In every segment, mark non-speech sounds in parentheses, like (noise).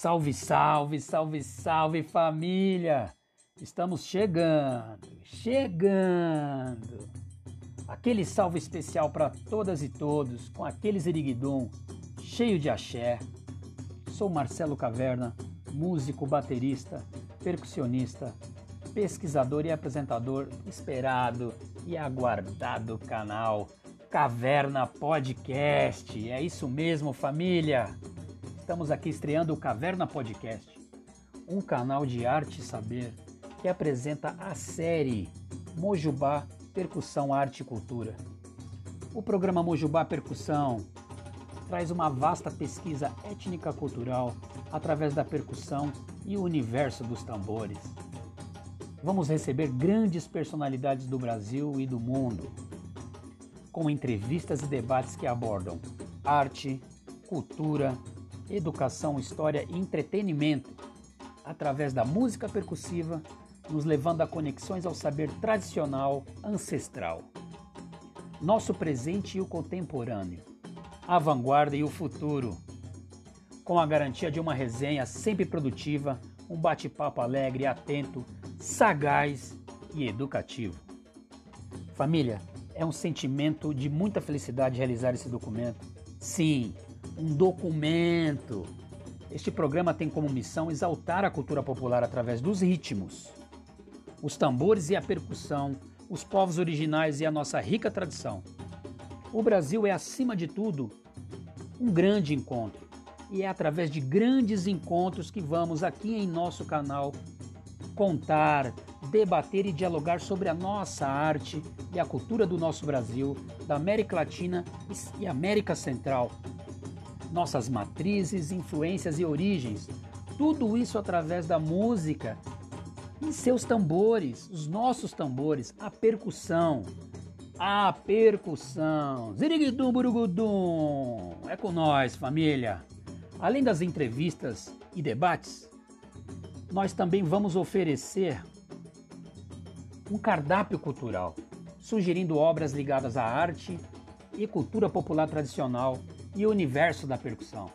Salve, salve, salve, salve família! Estamos chegando, chegando! Aquele salve especial para todas e todos, com aqueles eriguidum cheio de axé. Sou Marcelo Caverna, músico, baterista, percussionista, pesquisador e apresentador esperado e aguardado canal Caverna Podcast. É isso mesmo, família! Estamos aqui estreando o Caverna Podcast, um canal de arte e saber que apresenta a série Mojubá Percussão, Arte e Cultura. O programa Mojubá Percussão traz uma vasta pesquisa étnica-cultural através da percussão e o universo dos tambores. Vamos receber grandes personalidades do Brasil e do mundo, com entrevistas e debates que abordam arte, cultura, educação, história e entretenimento através da música percussiva, nos levando a conexões ao saber tradicional ancestral. Nosso presente e o contemporâneo, a vanguarda e o futuro, com a garantia de uma resenha sempre produtiva, um bate-papo alegre, atento, sagaz e educativo. Família, é um sentimento de muita felicidade realizar esse documento. Sim, um documento. Este programa tem como missão exaltar a cultura popular através dos ritmos, os tambores e a percussão, os povos originais e a nossa rica tradição. O Brasil é, acima de tudo, um grande encontro. E é através de grandes encontros que vamos aqui em nosso canal contar, debater e dialogar sobre a nossa arte e a cultura do nosso Brasil, da América Latina e América Central, nossas matrizes, influências e origens. Tudo isso através da música e seus tambores, os nossos tambores, a percussão. A percussão. Ziriguidum burugudum. É com nós, família. Além das entrevistas e debates, nós também vamos oferecer um cardápio cultural, sugerindo obras ligadas à arte e cultura popular tradicional e o universo da percussão.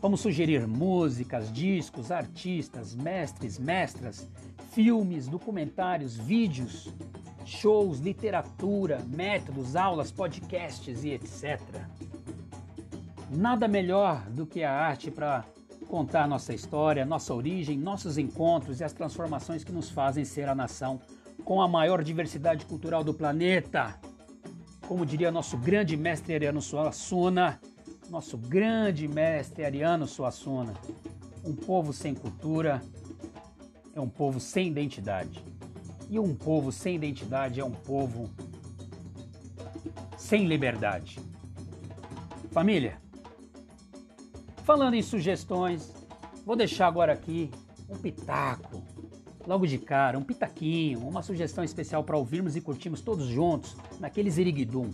Vamos sugerir músicas, discos, artistas, mestres, mestras, filmes, documentários, vídeos, shows, literatura, métodos, aulas, podcasts e etc. Nada melhor do que a arte para contar nossa história, nossa origem, nossos encontros e as transformações que nos fazem ser a nação com a maior diversidade cultural do planeta. Como diria nosso grande mestre Ariano Suassuna, nosso grande mestre Ariano Suassuna, um povo sem cultura é um povo sem identidade. E um povo sem identidade é um povo sem liberdade. Família, falando em sugestões, vou deixar agora aqui um pitaco logo de cara, um pitaquinho, uma sugestão especial para ouvirmos e curtirmos todos juntos naqueles iriguidum.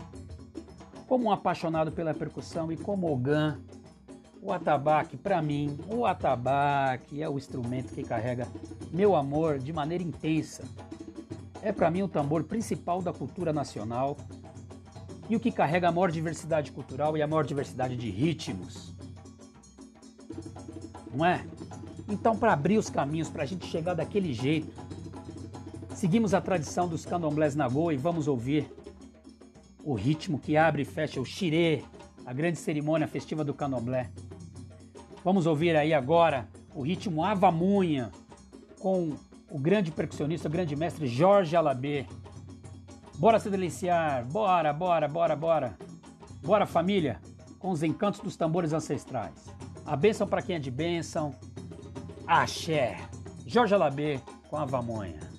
Como um apaixonado pela percussão e como Ogan, o atabaque, para mim, o atabaque é o instrumento que carrega meu amor de maneira intensa. É para mim o tambor principal da cultura nacional e o que carrega a maior diversidade cultural e a maior diversidade de ritmos. Não é? Então, para abrir os caminhos para a gente chegar daquele jeito, seguimos a tradição dos candomblés Nagô e vamos ouvir o ritmo que abre e fecha o xirê, a grande cerimônia festiva do candomblé. Vamos ouvir aí agora o ritmo Avamunha com o grande percussionista, o grande mestre Jorge Alabê. Bora se deliciar, bora, bora, bora, bora. Bora família, com os encantos dos tambores ancestrais. A bênção para quem é de bênção, Axé. Jorge Alabê com a Vamonha.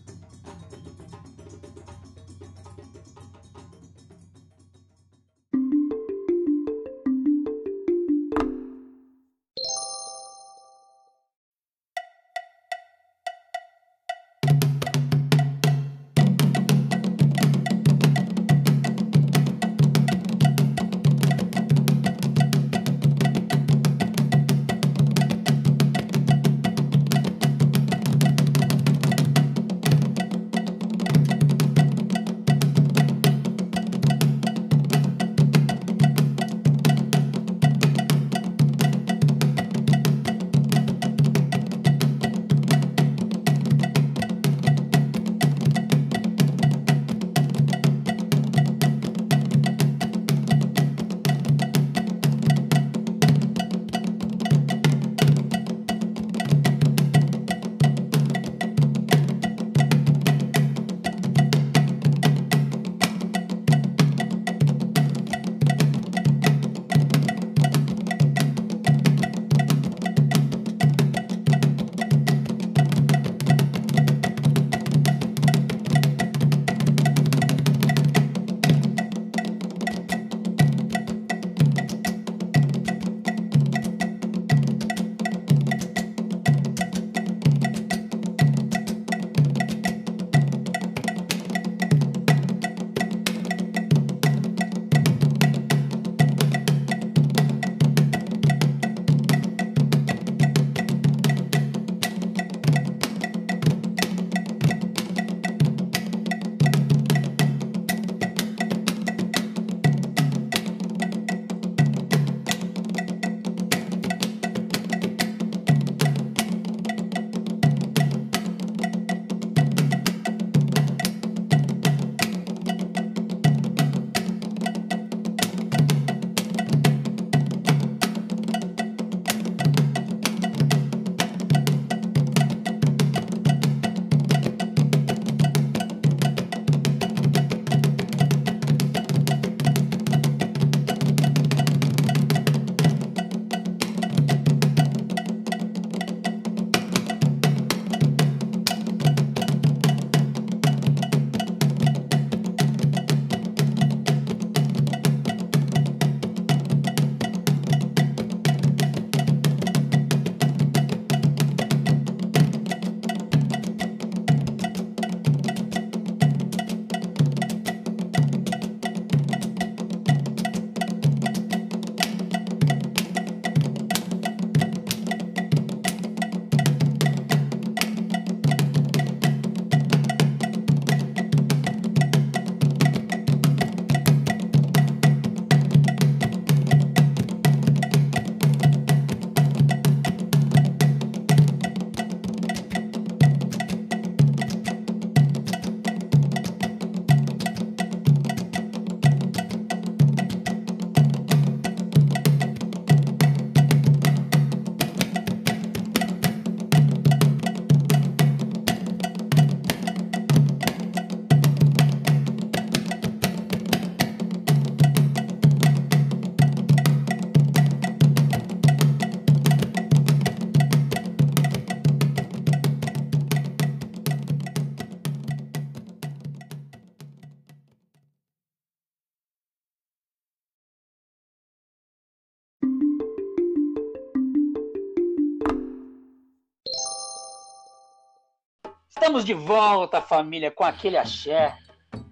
Estamos de volta, família, com aquele axé.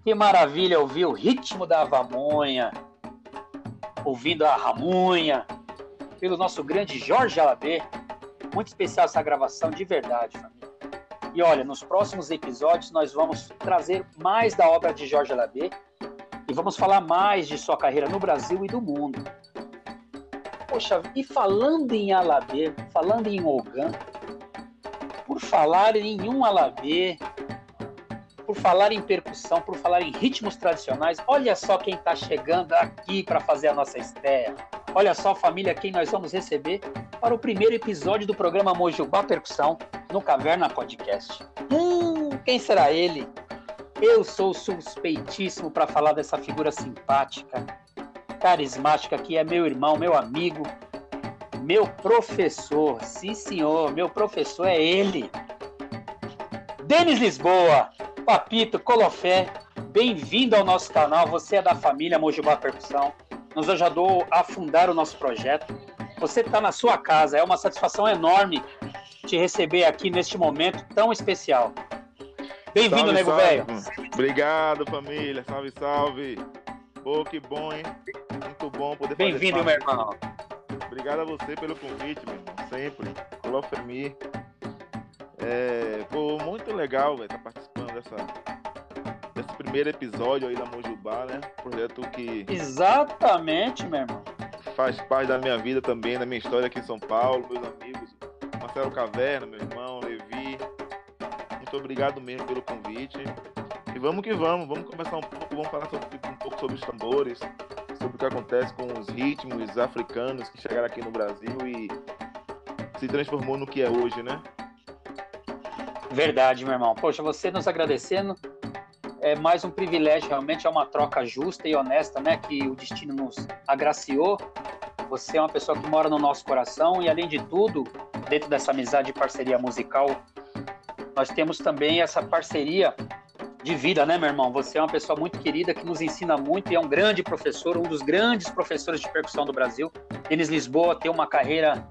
Que maravilha ouvir o ritmo da Vamonha, ouvindo a Ramunha, pelo nosso grande Jorge Alabê. Muito especial essa gravação, de verdade, família. E olha, nos próximos episódios nós vamos trazer mais da obra de Jorge Alabê e vamos falar mais de sua carreira no Brasil e do mundo. Poxa, e falando em Alabê, falando em Ogan, por falar em um alabê, por falar em percussão, por falar em ritmos tradicionais, olha só quem está chegando aqui para fazer a nossa estreia. Olha só, família, quem nós vamos receber para o primeiro episódio do programa Mojubá Percussão no Caverna Podcast. Hum, quem será ele? Eu sou suspeitíssimo para falar dessa figura simpática, carismática que é meu irmão, meu amigo, meu professor, sim senhor, meu professor é ele. Denis Lisboa, Papito, Colofé, bem-vindo ao nosso canal. Você é da família Mojubá Percussão. Nos ajudou a fundar o nosso projeto. Você está na sua casa. É uma satisfação enorme te receber aqui neste momento tão especial. Bem-vindo, nego velho. Obrigado, família. Salve, salve. Pô, que bom, hein? Muito bom poder Bem-vindo, meu irmão. Obrigado a você pelo convite, meu irmão. Sempre. Olá, Femi. É, pô, muito legal, velho, estar tá participando dessa, desse primeiro episódio aí da Mojubá, né? Projeto que. Exatamente, meu irmão. Faz parte da minha vida também, da minha história aqui em São Paulo, meus amigos. Marcelo Caverna, meu irmão, Levi. Muito obrigado mesmo pelo convite. E vamos que vamos, vamos conversar um pouco, vamos falar sobre, um pouco sobre os tambores, sobre o que acontece com os ritmos africanos que chegaram aqui no Brasil e se transformou no que é hoje, né? Verdade, meu irmão. Poxa, você nos agradecendo é mais um privilégio, realmente é uma troca justa e honesta, né? Que o destino nos agraciou. Você é uma pessoa que mora no nosso coração e, além de tudo, dentro dessa amizade e parceria musical, nós temos também essa parceria de vida, né, meu irmão? Você é uma pessoa muito querida que nos ensina muito e é um grande professor, um dos grandes professores de percussão do Brasil. Denis Lisboa tem uma carreira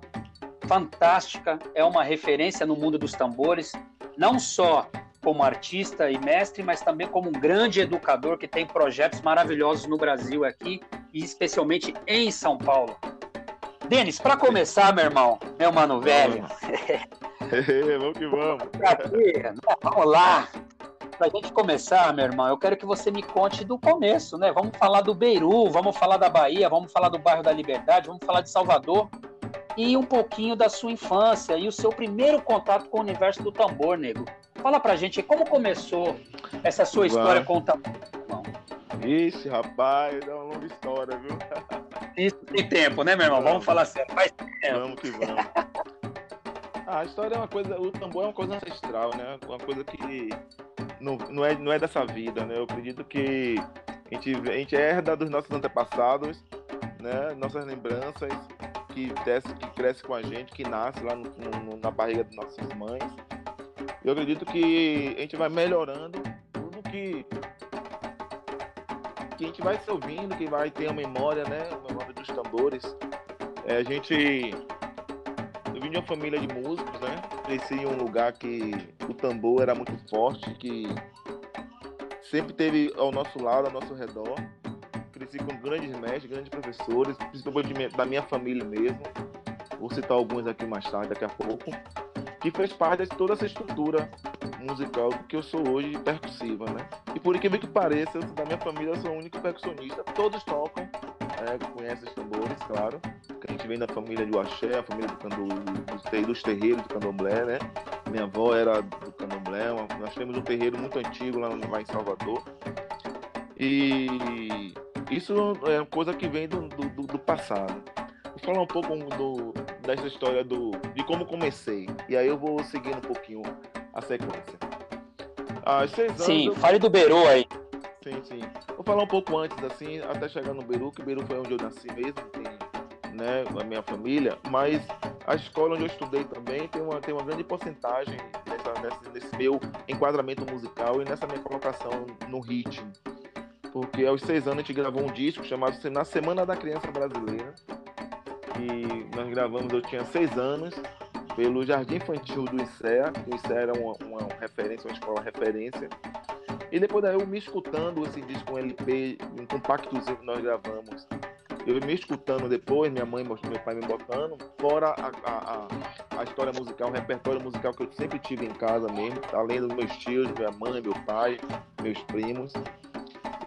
fantástica, é uma referência no mundo dos tambores, não só como artista e mestre, mas também como um grande educador que tem projetos maravilhosos no Brasil aqui e especialmente em São Paulo. Denis, para começar, meu irmão, meu mano velho. vamos (laughs) (laughs) que vamos. Vamos lá para a gente começar, meu irmão, eu quero que você me conte do começo, né? Vamos falar do Beiru, vamos falar da Bahia, vamos falar do bairro da Liberdade, vamos falar de Salvador e um pouquinho da sua infância e o seu primeiro contato com o universo do tambor, nego. Fala pra gente como começou essa sua história com o tambor, irmão. Ixi, rapaz, é uma longa história, viu? Isso tem tempo, né, meu irmão? Vamos, vamos falar sério, faz tempo. Vamos que vamos. A história é uma coisa, o tambor é uma coisa ancestral, né? Uma coisa que não, não, é, não é dessa vida, né? Eu acredito que a gente, a gente herda dos nossos antepassados, né? Nossas lembranças que desce, que cresce com a gente, que nasce lá no, no, na barriga de nossas mães. Eu acredito que a gente vai melhorando tudo que que a gente vai se ouvindo, que vai ter a memória, né? A memória dos tambores. É, a gente eu vim de uma família de músicos, né? Cresci em um lugar que o tambor era muito forte, que sempre teve ao nosso lado, ao nosso redor. Cresci com grandes mestres, grandes professores, principalmente da minha família mesmo. Vou citar alguns aqui mais tarde, daqui a pouco. Que fez parte de toda essa estrutura musical que eu sou hoje percussiva, né? E por incrível que pareça, da minha família eu sou o único percussionista. Todos tocam, é, conhecem os tambores, claro que a gente vem da família do axé, a família do dos terreiros do candomblé, né? Minha avó era do candomblé, nós temos um terreiro muito antigo lá, lá em Salvador. E isso é uma coisa que vem do, do, do passado. Vou falar um pouco do, dessa história do, de como comecei. E aí eu vou seguindo um pouquinho a sequência. Seis anos. Sim, eu... fale do Beru aí. Sim, sim. Vou falar um pouco antes, assim, até chegar no Beru, que Beru foi onde eu nasci mesmo, tem né, a minha família, mas a escola onde eu estudei também tem uma, tem uma grande porcentagem nessa, nesse, nesse meu enquadramento musical e nessa minha colocação no ritmo. Porque aos seis anos a gente gravou um disco chamado Na Semana da Criança Brasileira. E nós gravamos, eu tinha seis anos, pelo Jardim Infantil do ICEA, o ICEA era uma, uma referência, uma escola referência. E depois daí eu me escutando esse disco, um LP, um compactozinho que nós gravamos, eu me escutando depois, minha mãe, meu pai me botando, fora a, a, a, história musical, o repertório musical que eu sempre tive em casa mesmo, além dos meus tios, minha mãe, meu pai, meus primos.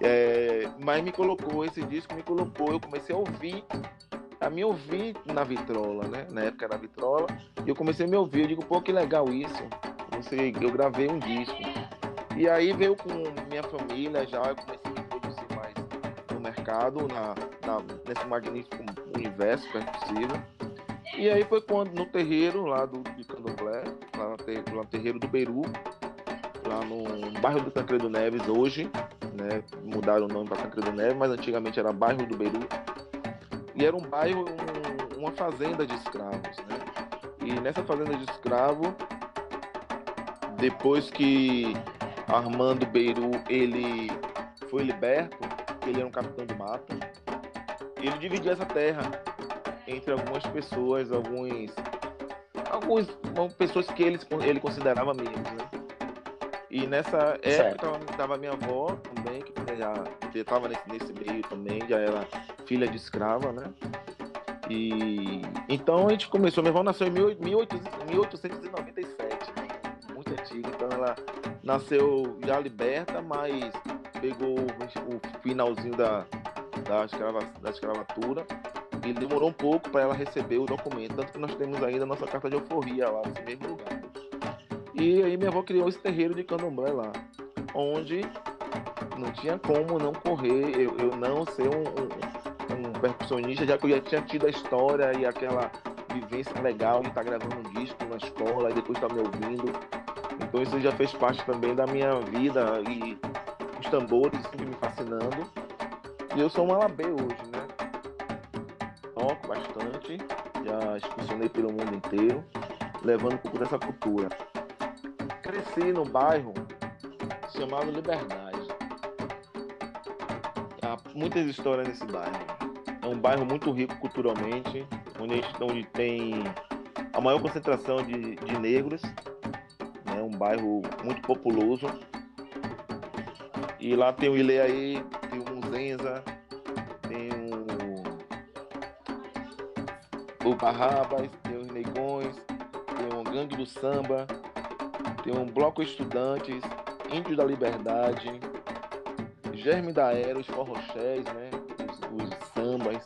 É, mas me colocou, esse disco me colocou, eu comecei a ouvir, a me ouvir na vitrola, né? Na época era vitrola, e eu comecei a me ouvir, eu digo, pô, que legal isso. Eu gravei um disco. E aí veio com minha família já, eu comecei a produzir mais no mercado, na, na, nesse magnífico universo percussivo. E aí foi quando no terreiro lá do, de Candomblé, lá no, ter, lá no terreiro do Beru, lá no, no bairro do Tancredo Neves hoje, né? Mudaram o nome para Tancredo Neves, mas antigamente era bairro do Beru. E era um bairro, um, uma fazenda de escravos, né? E nessa fazenda de escravo, depois que Armando Beru ele foi liberto, ele era um capitão do mato, ele dividiu essa terra entre algumas pessoas, alguns, alguns pessoas que ele, ele considerava amigos, né? E nessa época estava minha avó também, que já estava nesse, nesse meio também, já era filha de escrava, né? E então a gente começou, minha avó nasceu em 1897, né? muito antiga, então ela nasceu já liberta, mas pegou o finalzinho da, da, escrava, da escravatura e demorou um pouco para ela receber o documento, tanto que nós temos ainda a nossa carta de alforria lá nesse mesmo lugar. E aí minha avó criou esse terreiro de candomblé lá, onde não tinha como não correr, eu, eu não ser um, um, um, percussionista, já que eu já tinha tido a história e aquela vivência legal de estar tá gravando um disco na escola e depois estar tá me ouvindo. Então isso já fez parte também da minha vida e os tambores sempre me fascinando. E eu sou um alabê hoje, né? Toco bastante, já excursionei pelo mundo inteiro, levando um pouco dessa cultura. Cresci no bairro chamado Liberdade. Há muitas histórias nesse bairro. É um bairro muito rico culturalmente, onde, onde tem a maior concentração de, de negros. Né? um bairro muito populoso. E lá tem o Ileaí, tem o Muzenza, tem o, o Barrabas, tem os Negões, tem o Gangue do Samba, tem um Bloco Estudantes, Índio da Liberdade, Germe da Era, os forrochés, né? Os, os, sambas.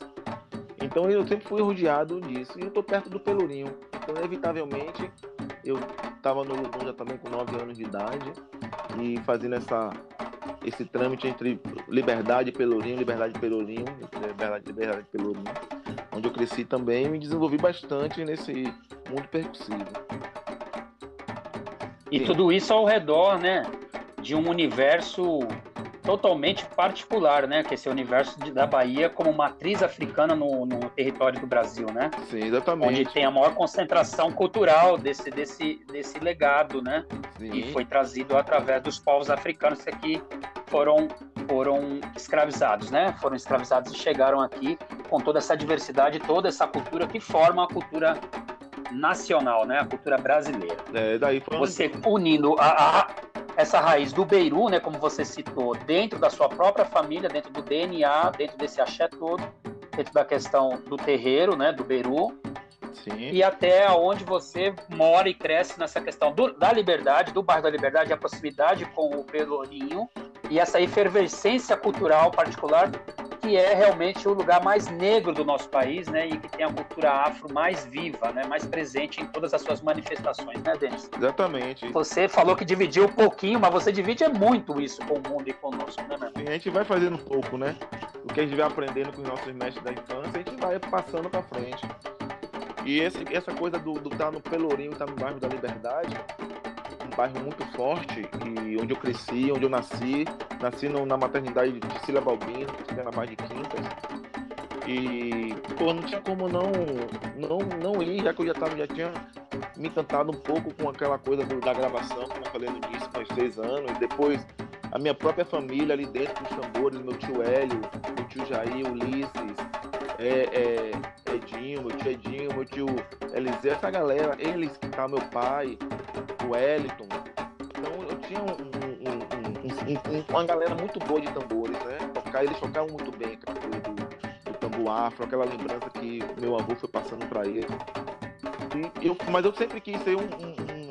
Então eu sempre fui rodeado disso. E eu tô perto do Pelourinho. Então, inevitavelmente, eu estava no já também com 9 anos de idade e fazendo essa, esse trâmite entre Liberdade e Pelourinho, Liberdade e Pelourinho, Liberdade, Liberdade e Pelourinho, onde eu cresci também e me desenvolvi bastante nesse mundo percussivo. E Sim. tudo isso ao redor, né, de um universo totalmente particular, né? Que é esse universo de, da Bahia como matriz africana no, no, território do Brasil, né? Sim, exatamente. Onde tem a maior concentração cultural desse, desse, desse legado, né? Sim. Que foi trazido através dos povos africanos que aqui foram, foram escravizados, né? Foram escravizados e chegaram aqui com toda essa diversidade, toda essa cultura que forma a cultura nacional, né? A cultura brasileira. É, daí foi Você unindo a, a, essa raiz do Beiru, né? Como você citou, dentro da sua própria família, dentro do DNA, dentro desse axé todo, dentro da questão do terreiro, né? Do Beiru. Sim. E até onde você mora e cresce nessa questão do, da liberdade, do bairro da liberdade, a proximidade com o Pelourinho e essa efervescência cultural particular que é realmente o lugar mais negro do nosso país, né, e que tem a cultura afro mais viva, né, mais presente em todas as suas manifestações, né, Denis? Exatamente. Você falou que dividiu um pouquinho, mas você divide é muito isso com o mundo e conosco, né, meu a gente vai fazendo um pouco, né? O que a gente vai aprendendo com os nossos mestres da infância, a gente vai passando para frente. E esse, essa coisa do estar tá no Pelourinho, tá no bairro da Liberdade, bairro muito forte e onde eu cresci, onde eu nasci. Nasci no, na maternidade de Cília Balbino, que na Barra de Quintas. E, pô, não tinha como não, não, não ir, já que eu já, tava, já tinha me encantado um pouco com aquela coisa do, da gravação, como eu falei no início, com seis anos. E depois a minha própria família ali dentro dos tambores, meu tio Hélio, meu tio Jair, Ulisses, é, é, Edinho, meu tio Edinho, meu tio Eliseu, essa galera, eles, tá meu pai, o Wellington. Então eu tinha um, um, um, uma galera muito boa de tambores, né? Tocar, eles tocavam muito bem do, do, do tambor afro, aquela lembrança que meu avô foi passando para ele. E eu, mas eu sempre quis ser um,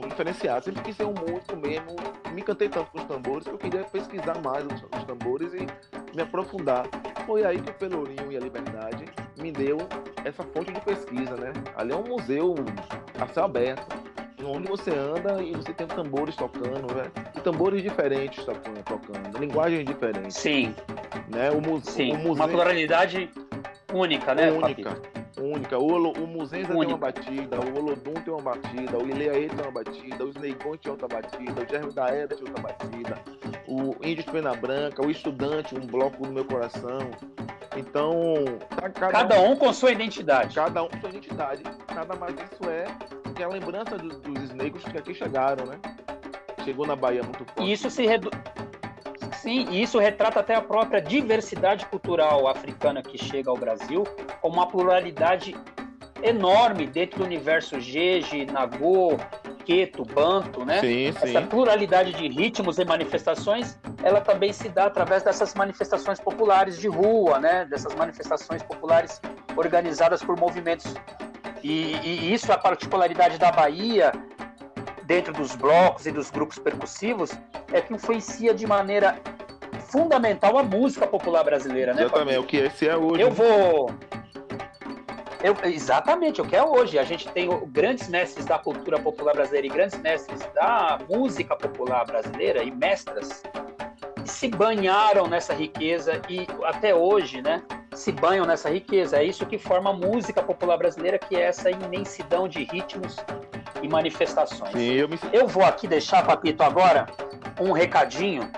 diferenciado, sempre quis ser um músico mesmo. Me encantei tanto com os tambores que eu queria pesquisar mais os, os tambores e me aprofundar. Foi aí que o Pelourinho e a Liberdade me deu essa fonte de pesquisa, né? Ali é um museu a céu aberto, onde você anda e você tem tambores tocando, né? E tambores diferentes tocando, tocando linguagens diferentes. Sim. Né? O, mu Sim. o museu... Uma pluralidade única, né? Única. Única. O, o Muzenza tem uma batida, o Olodum tem uma batida, o Ileaê tem uma batida, o Sneigon tem outra batida, o Germe da Eda tem outra batida, o Índio de Pena Branca, o Estudante, um bloco no meu coração. Então, tá cada, cada um, um, com sua identidade. Cada um com sua identidade. Nada mais isso é que a lembrança dos, dos negros que aqui chegaram, né? Chegou na Bahia muito forte. E isso se reduz. Sim, e isso retrata até a própria diversidade cultural africana que chega ao Brasil, uma pluralidade enorme dentro do universo Jeje, Nagô, Queto, Banto, né? Sim, sim. Essa pluralidade de ritmos e manifestações, ela também se dá através dessas manifestações populares de rua, né? Dessas manifestações populares organizadas por movimentos. E, e isso é a particularidade da Bahia, dentro dos blocos e dos grupos percussivos, é que influencia de maneira fundamental a música popular brasileira, né? Eu também, o que esse é hoje. Eu vou eu, exatamente, o que é hoje. A gente tem grandes mestres da cultura popular brasileira e grandes mestres da música popular brasileira e mestras que se banharam nessa riqueza e até hoje, né, se banham nessa riqueza. É isso que forma a música popular brasileira, que é essa imensidão de ritmos e manifestações. Sim, eu, me... eu vou aqui deixar, Papito, agora um recadinho.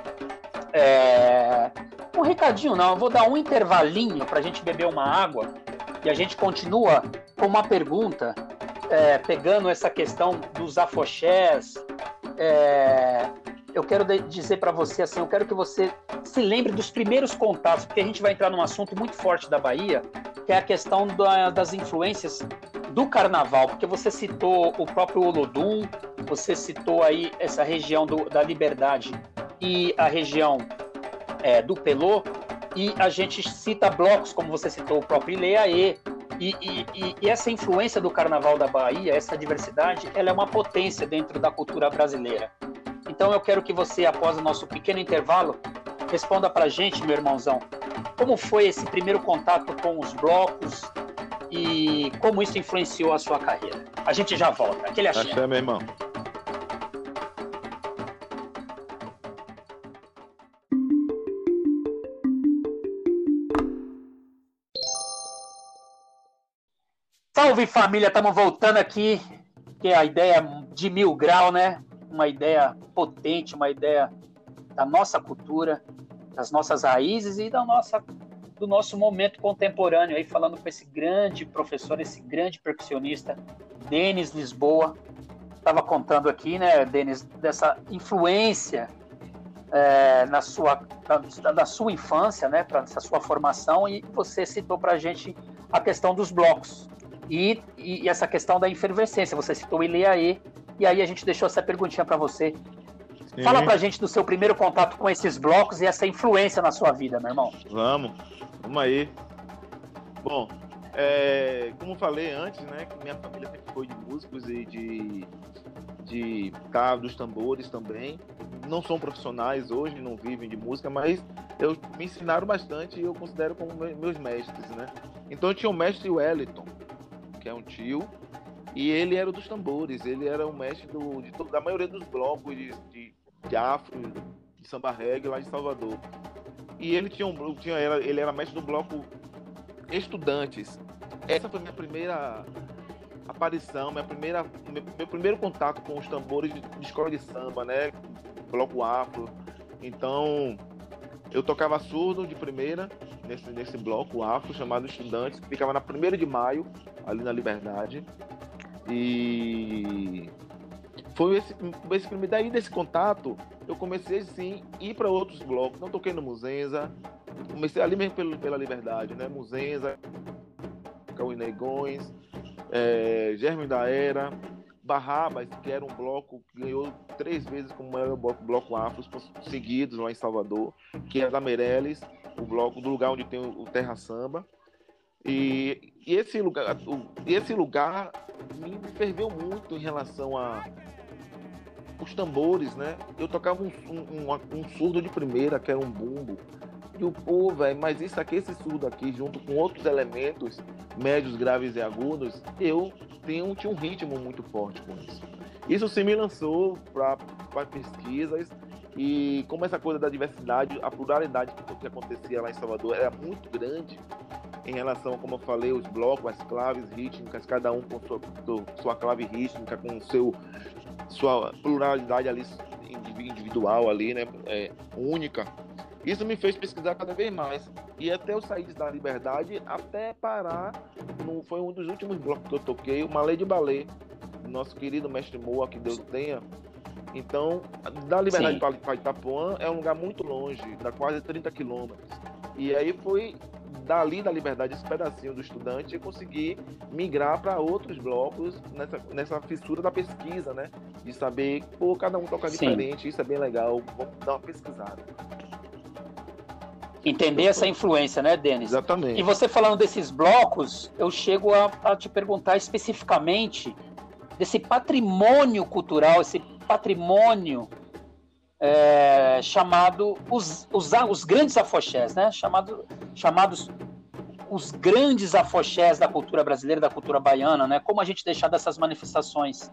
É... Um recadinho não, eu vou dar um intervalinho para a gente beber uma água e a gente continua com uma pergunta, é, pegando essa questão dos afoxés. É, eu quero dizer para você assim, eu quero que você se lembre dos primeiros contatos, porque a gente vai entrar num assunto muito forte da Bahia, que é a questão da, das influências do carnaval, porque você citou o próprio Olodum, você citou aí essa região do, da Liberdade e a região é, do Pelô, e a gente cita blocos, como você citou, o próprio Ileaê, e, e, e, essa influência do Carnaval da Bahia, essa diversidade, ela é uma potência dentro da cultura brasileira. Então eu quero que você, após o nosso pequeno intervalo, responda para gente, meu irmãozão, como foi esse primeiro contato com os blocos e como isso influenciou a sua carreira. A gente já volta. Aquele axé. Axé, meu irmão. Salve família, estamos voltando aqui, que é a ideia de mil grau, né? Uma ideia potente, uma ideia da nossa cultura, das nossas raízes e da nossa, do nosso momento contemporâneo, aí falando com esse grande professor, esse grande percussionista, Denis Lisboa. Estava contando aqui, né, Denis, dessa influência é, na sua, da, sua infância, né, para essa sua formação, e você citou para a gente a questão dos blocos. E, e, essa questão da efervescência, você citou o Ileaê, e aí a gente deixou essa perguntinha para você. Sim. Fala pra gente do seu primeiro contato com esses blocos e essa influência na sua vida, meu irmão. Vamos, vamos aí. Bom, é, como falei antes, né, que minha família sempre foi de músicos e de de tá, dos tambores também. Não são profissionais hoje, não vivem de música, mas eu me ensinaram bastante e eu considero como meus mestres, né? Então eu tinha o mestre Wellington, que é um tio, e ele era dos tambores, ele era o mestre do, de, da maioria dos blocos de, de, de afro, de samba reggae lá de Salvador. E ele tinha um tinha, ele era mestre do bloco Estudantes. Essa foi minha primeira aparição, minha primeira, meu, meu primeiro contato com os tambores de, de escola de samba, né? Bloco afro. Então, eu tocava surdo de primeira nesse, nesse bloco afro chamado Estudantes, que ficava na 1 de maio, ali na Liberdade. E foi esse, esse primeiro. Daí desse contato, eu comecei sim ir para outros blocos. Não toquei no Muzenza, comecei ali mesmo pelo, pela Liberdade, né? Muzenza, os Negões, é, Germe da Era, Barrabas, que era um bloco que ganhou três vezes como maior bloco, bloco afro seguidos lá em Salvador, que é da Meirelles, o bloco do lugar onde tem o, Terra Samba. E, e esse lugar, o, esse lugar me ferveu muito em relação a os tambores, né? Eu tocava um, um, um, um surdo de primeira, que era um bumbo. E o pô, velho, mas isso aqui, esse surdo aqui, junto com outros elementos, médios, graves e agudos, eu tenho, tinha um ritmo muito forte com isso. Isso sim me lançou para pesquisas e como essa coisa da diversidade, a pluralidade que, que acontecia lá em Salvador era muito grande em relação, como eu falei, os blocos, as claves rítmicas, cada um com sua, sua clave rítmica, com seu, sua pluralidade ali individual ali, né, é, única. Isso me fez pesquisar cada vez mais. E até eu sair da liberdade, até parar, no, foi um dos últimos blocos que eu toquei, uma lei de balé, nosso querido mestre Moa, que Deus tenha. Então, da Liberdade para Itapuã é um lugar muito longe, dá quase 30 quilômetros. E aí foi dali da Liberdade, esse pedacinho do estudante, eu consegui migrar para outros blocos nessa, nessa fissura da pesquisa, né? De saber, pô, cada um toca Sim. diferente, isso é bem legal, vamos dar uma pesquisada. Entender essa influência, né, Denis? Exatamente. E você falando desses blocos, eu chego a, a te perguntar especificamente desse patrimônio cultural, esse patrimônio é, chamado os, os, os, grandes afoxés, né? Chamado, chamados os grandes afoxés da cultura brasileira, da cultura baiana, né? Como a gente deixar dessas manifestações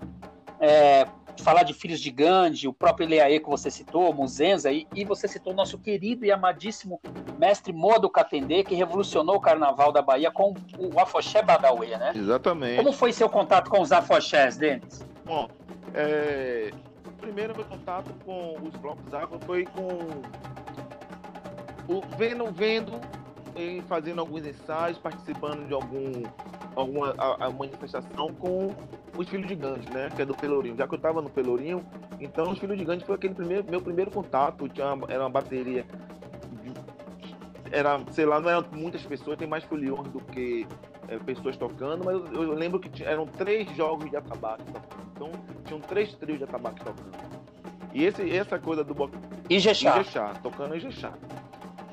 é, falar de Filhos de Gandhi, o próprio Leaê que você citou, Muzenza, e, e você citou o nosso querido e amadíssimo mestre Modo Catendê, que revolucionou o carnaval da Bahia com o afoxé Badauê, né? Exatamente. Como foi seu contato com os afoxés, Denis? Bom, é... primeiro meu contato com os blocos afro foi com o vendo, vendo e fazendo alguns ensaios, participando de algum alguma a, a manifestação com os Filhos de Gandhi, né? Que é do Pelourinho. Já que eu estava no Pelourinho, então os Filhos de Gandhi foi aquele primeiro, meu primeiro contato. Tinha uma, era uma bateria. Era, sei lá, não eram muitas pessoas, tem mais foliões do que é, pessoas tocando, mas eu, eu lembro que eram três jogos de atabaque tocando. Então tinham três trios de atabaque tocando. E esse, essa coisa do. Ijexá. Ijexá, tocando Ijexá.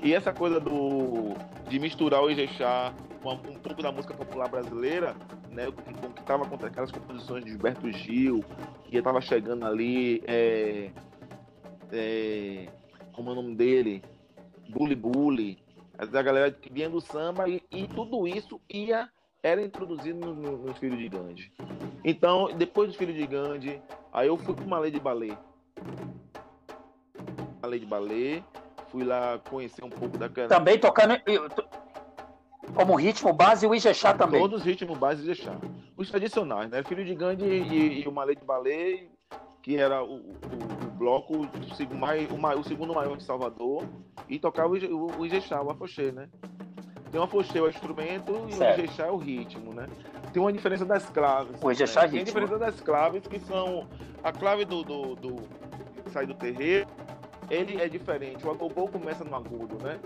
E essa coisa do de misturar o Ijexá com um pouco da música popular brasileira, né, que, que estava com aquelas composições de Gilberto Gil, e estava chegando ali, é, é, como é o nome dele, Bully Bully, a galera que vinha do samba, e, e tudo isso ia era introduzido nos no, no Filhos de Gandhi. Então, depois dos Filhos de Gandhi, aí eu fui para uma lei de balé. Uma lei de balé, fui lá conhecer um pouco da Também tocando como ritmo base o Ijexá também. Todos os ritmos base Ijexá. Os tradicionais, né? Filho de Gandhi e, e o Malê de Balé, que era o, o, o bloco o, mais, o, segundo maior de Salvador, e tocava o, o, o Ijexá, o afoxê, né? Tem o afoxê, o instrumento, e certo. o Ijexá é o ritmo, né? Tem uma diferença das claves. O Ijexá né? é ritmo. Tem a diferença das claves, que são a clave do, do, do sai do terreiro, ele é diferente. O agogô começa no agudo, né?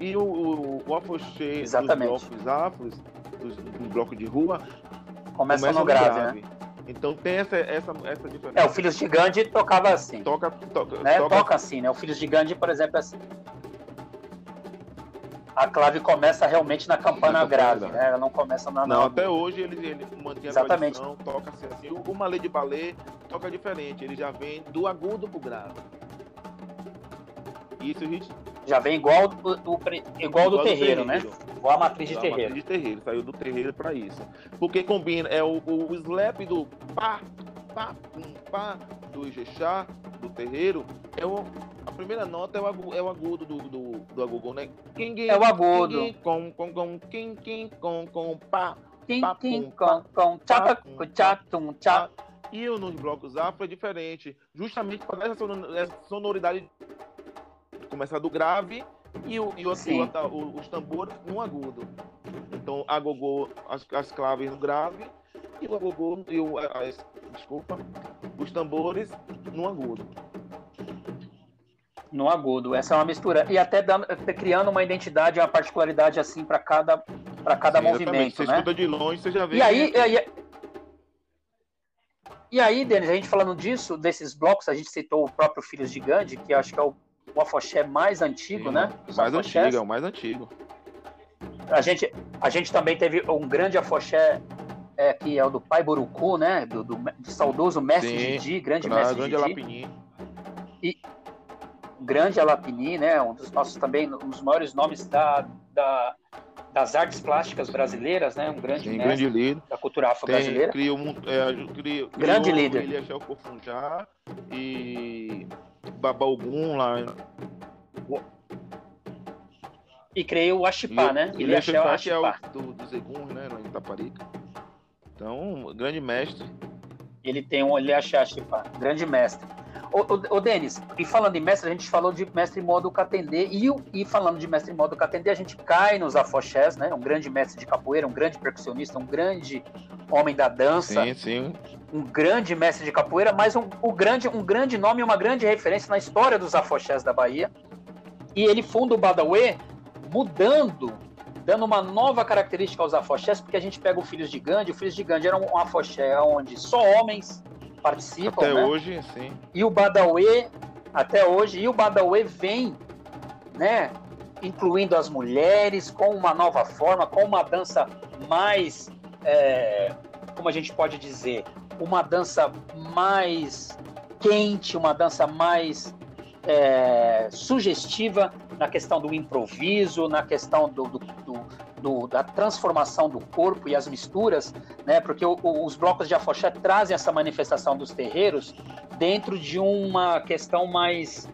E o, o, o afoxê dos blocos afros, dos, do bloco de rua, começa, começa no, grave, grave. Né? Então tem essa, essa, essa diferença. É, o Filhos de Gandhi tocava assim. Toca, toca, né? toca, toca assim, né? O Filhos de Gandhi, por exemplo, é assim. A clave começa realmente na campana na grave, né? Ela não começa na. Não, até hoje ele, ele mantém Exatamente. a tradição, toca assim, assim. O malê de balé toca diferente, ele já vem do agudo pro grave. Isso gente. Já vem igual do, do igual, do, terreiro, né? Igual a matriz de terreiro. Matriz de terreiro, saiu do terreiro para isso. Porque combina, é o, o slap do pá, pá, pum, pá, do Ijexá, do terreiro, é o, a primeira nota é o, agudo, é o agudo do, do, do agogô, né? Quim, é o agudo. Com, com, com, quim, quim, com, com, pá. Quim, quim, com, com, tchá, tchá, tum, tchá. E nos blocos afro é diferente, justamente para essa sonoridade começar do grave e, o, e o, o, os tambores no agudo. Então, agogô, as, as claves no grave e o agogô, e o, as, desculpa, os tambores no agudo. No agudo, essa é uma mistura. E até dando, criando uma identidade, uma particularidade assim para cada para cada Sim, movimento. Você né? escuta de longe, você já vê. E aí, e, e aí, Denis, a gente falando disso, desses blocos, a gente citou o próprio Filhos de Gandhi, que acho que é o, o afoxé mais antigo, Sim, né? Os mais afoxés. antigo, é o mais antigo. A gente, a gente também teve um grande afoxé é, que é o do Pai Borucu, né? Do, do, do saudoso mestre Sim, Didi, grande mestre grande Didi. Alapini. E grande Alapini, né? Um dos nossos também, um dos maiores nomes da, da, das artes plásticas brasileiras, né? Um grande Sim, grande líder da cultura afro-brasileira. Criou, é, criou, grande criou líder. Ele é o Cofunjá e Babaugum lá. E criou o Axipá, né? Ele, é o. É o do, do Zegun, né? Em Itaparica. Então, grande mestre. Ele tem um ele Axipá, grande mestre. Ô, Denis, e falando em mestre, a gente falou de mestre modo Catendê, e, e falando de mestre modo Catendê, a gente cai nos afoxés, né? Um grande mestre de capoeira, um grande percussionista, um grande homem da dança. Sim, sim. Um grande mestre de capoeira, mas um, um, grande, um grande nome, uma grande referência na história dos afoxés da Bahia. E ele funda o Badawi mudando, dando uma nova característica aos afoxés, porque a gente pega o Filhos de Gandhi, o Filhos de Gandhi era um afoxé onde só homens participam. Até né? hoje, sim. E o Badawi, até hoje, e o Badawi vem, né, incluindo as mulheres com uma nova forma, com uma dança mais, é, como a gente pode dizer, uma dança mais quente, uma dança mais é, sugestiva na questão do improviso, na questão do, do, do, do, da transformação do corpo e as misturas, né? Porque o, o, os blocos de afoxé trazem essa manifestação dos terreiros dentro de uma questão mais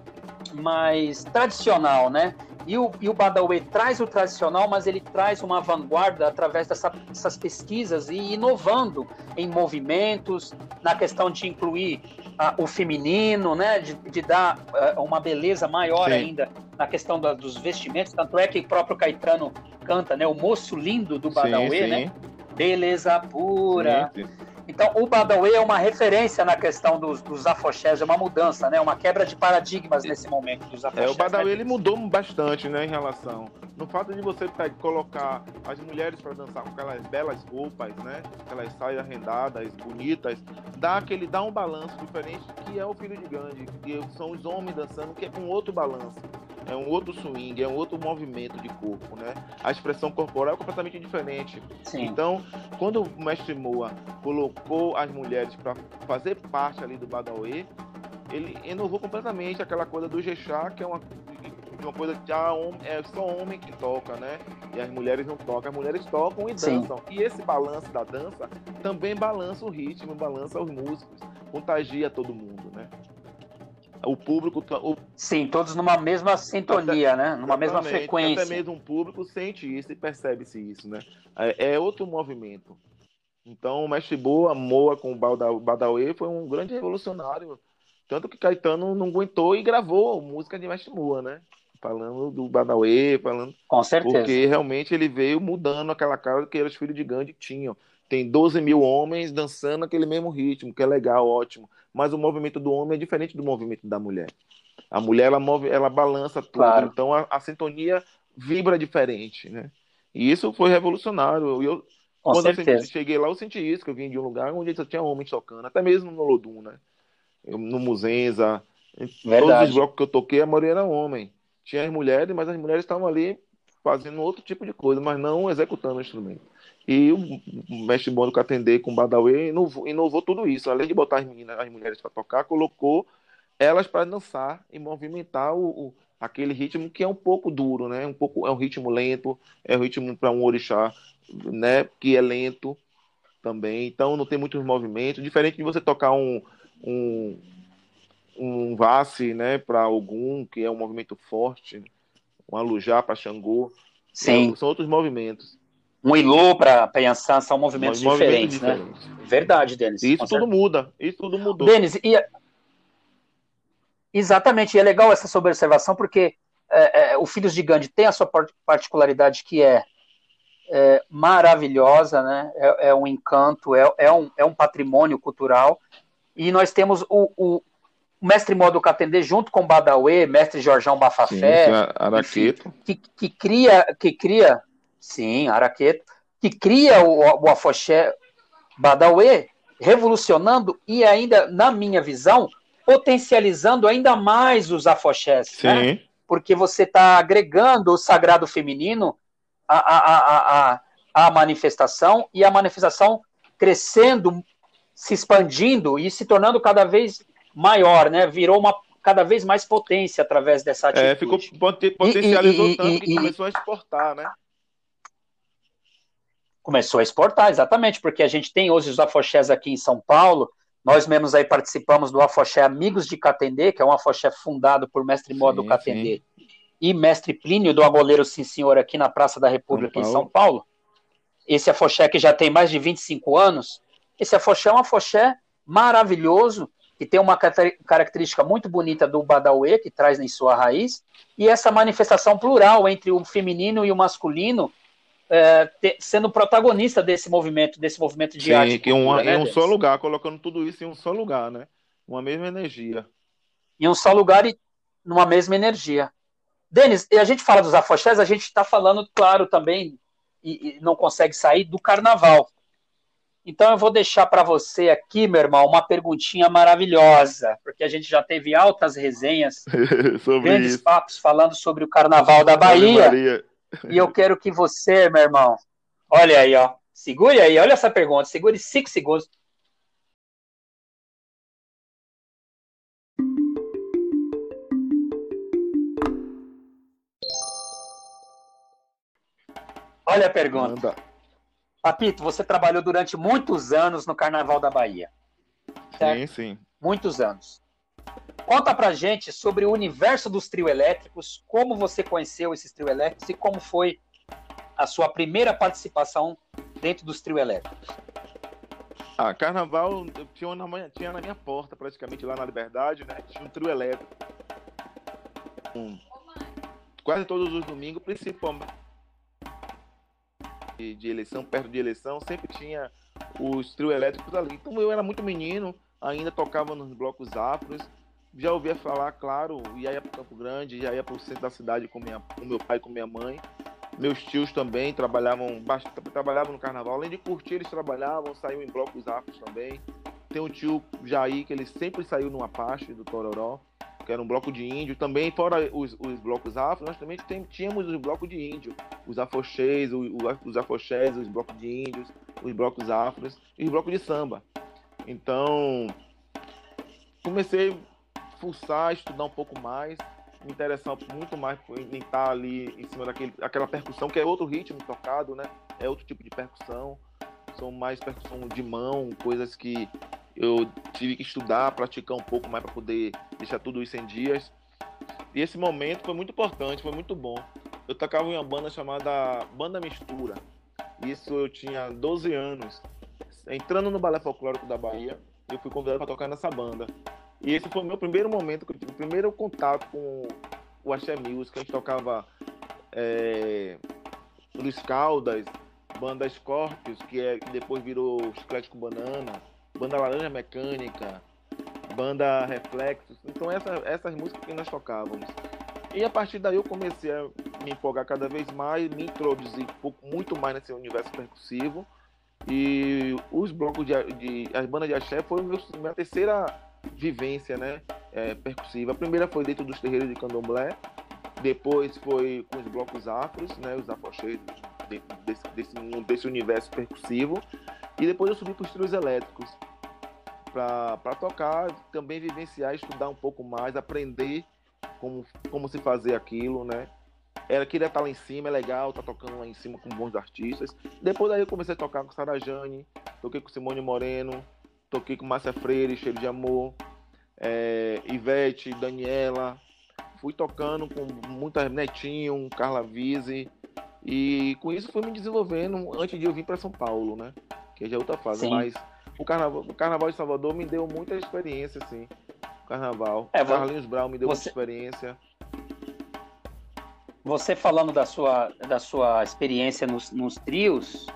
mais tradicional, né? E o, e o Badawi traz o tradicional, mas ele traz uma vanguarda através dessa, dessas pesquisas e inovando em movimentos, na questão de incluir uh, o feminino, né? De, de dar uh, uma beleza maior Sim. ainda na questão da, dos vestimentos. Tanto é que o próprio Caetano canta, né? O moço lindo do Badawi, né? Beleza pura. Sim, sim. Então, o Badawi é uma referência na questão dos, dos afoxés, é uma mudança, né? Uma quebra de paradigmas nesse momento dos afoxés. É, o Badawi ele mudou bastante, né, em relação. No fato de você colocar as mulheres para dançar com aquelas belas roupas, né? Aquelas saias rendadas, bonitas, dá aquele dá um balanço diferente que é o filho de Gandhi, que são os homens dançando, que é com outro balanço é um outro swing, é um outro movimento de corpo, né? A expressão corporal é completamente diferente. Sim. Então, quando o mestre Moa colocou as mulheres para fazer parte ali do Badawi, ele inovou completamente aquela coisa do Jexá, que é uma, uma coisa que ah, é só homem que toca, né? E as mulheres não tocam, as mulheres tocam e dançam. Sim. E esse balanço da dança também balança o ritmo, balança os músicos, contagia todo mundo, né? o público. O... Sim, todos numa mesma sintonia, até, né? Numa mesma frequência. Até mesmo um público sente isso e percebe-se isso, né? É, é, outro movimento. Então, o Mestre Boa, Moa com o Badawi foi um grande revolucionário. Tanto que Caetano não aguentou e gravou música de Mestre Moa, né? Falando do Badawi, falando. Com certeza. Porque realmente ele veio mudando aquela cara que os filhos de Gandhi tinham tem 12 mil homens dançando aquele mesmo ritmo, que é legal, ótimo. Mas o movimento do homem é diferente do movimento da mulher. A mulher, ela move, ela balança tudo. Claro. Então a, a, sintonia vibra diferente, né? E isso foi revolucionário. Eu, Com quando certeza. eu cheguei lá, eu senti isso, que eu vim de um lugar onde só tinha homens tocando, até mesmo no Lodum, né? No Muzenza, todos os blocos que eu toquei, a maioria era homem. Tinha as mulheres, mas as mulheres estavam ali fazendo outro tipo de coisa, mas não executando o instrumento. E o mestre Bono que atender com o Badawi inovou, inovou tudo isso. Além de botar as, meninas, as mulheres para tocar, colocou elas para dançar e movimentar o, o, aquele ritmo que é um pouco duro, né? Um pouco é um ritmo lento, é um ritmo para um orixá, né? Que é lento também. Então não tem muitos movimentos. Diferente de você tocar um um, um vasse, né? Para algum que é um movimento forte, um alujá para Xangô. Sim. São outros movimentos um ilô para Yansan são movimentos diferentes, né? Verdade, Denis. Isso tudo muda. Isso tudo mudou. Denis, e... exatamente, e é legal essa sua observação, porque é, é, o Filhos de Gandhi tem a sua particularidade que é, é maravilhosa, né? É, é, um encanto, é, é, um, é um patrimônio cultural. E nós temos o, o, o mestre Modo Catendê junto com o Badawi, mestre Jorjão Bafafé, Sim, que, que, cria, que cria Sim, Araqueto, que cria o, o afoxé Badawi, revolucionando e ainda, na minha visão, potencializando ainda mais os afoxés. Sim. Né? Porque você está agregando o sagrado feminino à, à, à, à, manifestação e a manifestação crescendo, se expandindo e se tornando cada vez maior, né? Virou uma cada vez mais potência através dessa atitude. É, ficou potencializou e, e, tanto e, que começou a exportar, né? Começou a exportar, exatamente, porque a gente tem hoje os afoxés aqui em São Paulo, nós mesmos aí participamos do Afoxé Amigos de Catendê, que é um afoxé fundado por Mestre Modo Catendê e Mestre Plínio do Agoleiro Sim Senhor aqui na Praça da República São em São Paulo. Esse afoxé que já tem mais de 25 anos, esse afoxé é um afoxé maravilhoso, que tem uma característica muito bonita do Badawi, que traz em sua raiz, e essa manifestação plural entre o feminino e o masculino, é, te, sendo protagonista desse movimento, desse movimento de Sim, arte. Que cultura, um, né, em um só lugar, colocando tudo isso em um só lugar, né? Uma mesma energia. Em um só lugar e numa mesma energia. Denis, a gente fala dos afoxés, a gente está falando, claro, também, e, e não consegue sair do carnaval. Então eu vou deixar para você aqui, meu irmão, uma perguntinha maravilhosa, porque a gente já teve altas resenhas, (laughs) grandes isso. papos falando sobre o Carnaval da Bahia. E eu quero que você, meu irmão, olha aí, ó, segure aí, olha essa pergunta, segure cinco segundos. Olha a pergunta. Manda. Papito, você trabalhou durante muitos anos no Carnaval da Bahia. Certo? Sim, sim. Muitos anos. Conta pra gente sobre o universo dos trio elétricos, como você conheceu esses trio elétricos e como foi a sua primeira participação dentro dos trio elétricos. Ah, carnaval tinha na, tinha na minha porta, praticamente lá na Liberdade, né? Tinha um trio elétrico. Um, quase todos os domingos, principalmente de, eleição, perto de eleição, sempre tinha os trio elétricos ali. Então eu era muito menino, ainda tocava nos blocos afros, já ouvia falar, claro, ia para Campo Grande, já ia para o centro da cidade com, minha, com meu pai com minha mãe. Meus tios também trabalhavam, trabalhavam no carnaval, além de curtir, eles trabalhavam, saíam em blocos afros também. Tem um tio Jair, que ele sempre saiu numa Apache do Tororó que era um bloco de índio. Também, fora os, os blocos afro, nós também tem, tínhamos os blocos de índio, os afoxês, os, os afoxés, os blocos de índios, os blocos afros e os blocos de samba. Então, comecei fuçar, estudar um pouco mais, me interessar muito mais em estar ali em cima daquele, aquela percussão, que é outro ritmo tocado, né? É outro tipo de percussão. São mais percussão de mão, coisas que eu tive que estudar, praticar um pouco mais para poder deixar tudo isso em dias. E esse momento foi muito importante, foi muito bom. Eu tocava em uma banda chamada Banda Mistura. Isso eu tinha 12 anos. Entrando no Balé Folclórico da Bahia, eu fui convidado para tocar nessa banda. E esse foi o meu primeiro momento, o primeiro contato com o Axé Music. A gente tocava é, Luiz Caldas, banda Scorpions, que, é, que depois virou Chiclete com Banana banda Laranja Mecânica, banda Reflexos. Então essa, essas músicas que nós tocávamos. E a partir daí eu comecei a me empolgar cada vez mais, me introduzir muito mais nesse universo percussivo. E os blocos de, de as bandas de axé foi minha terceira vivência, né, é, percussiva. A primeira foi dentro dos terreiros de Candomblé, depois foi com os blocos afros, né, os afoxês desse, desse, desse universo percussivo. E depois eu subi para os trios elétricos para tocar, também vivenciar, estudar um pouco mais, aprender como, como se fazer aquilo, né? Era, queria estar lá em cima, é legal, tá tocando lá em cima com bons artistas. Depois daí eu comecei a tocar com Sara Jane, toquei com Simone Moreno, toquei com Márcia Freire, Cheiro de Amor, é, Ivete, Daniela. Fui tocando com muitas Netinho, Carla Vise. E com isso fui me desenvolvendo antes de eu vir para São Paulo, né? Que já é outra fase. Sim. Mas o carnaval, o carnaval de Salvador me deu muita experiência, assim. O carnaval. É, Carlinhos Brown me deu você... muita experiência. Você falando da sua, da sua experiência nos, nos trios,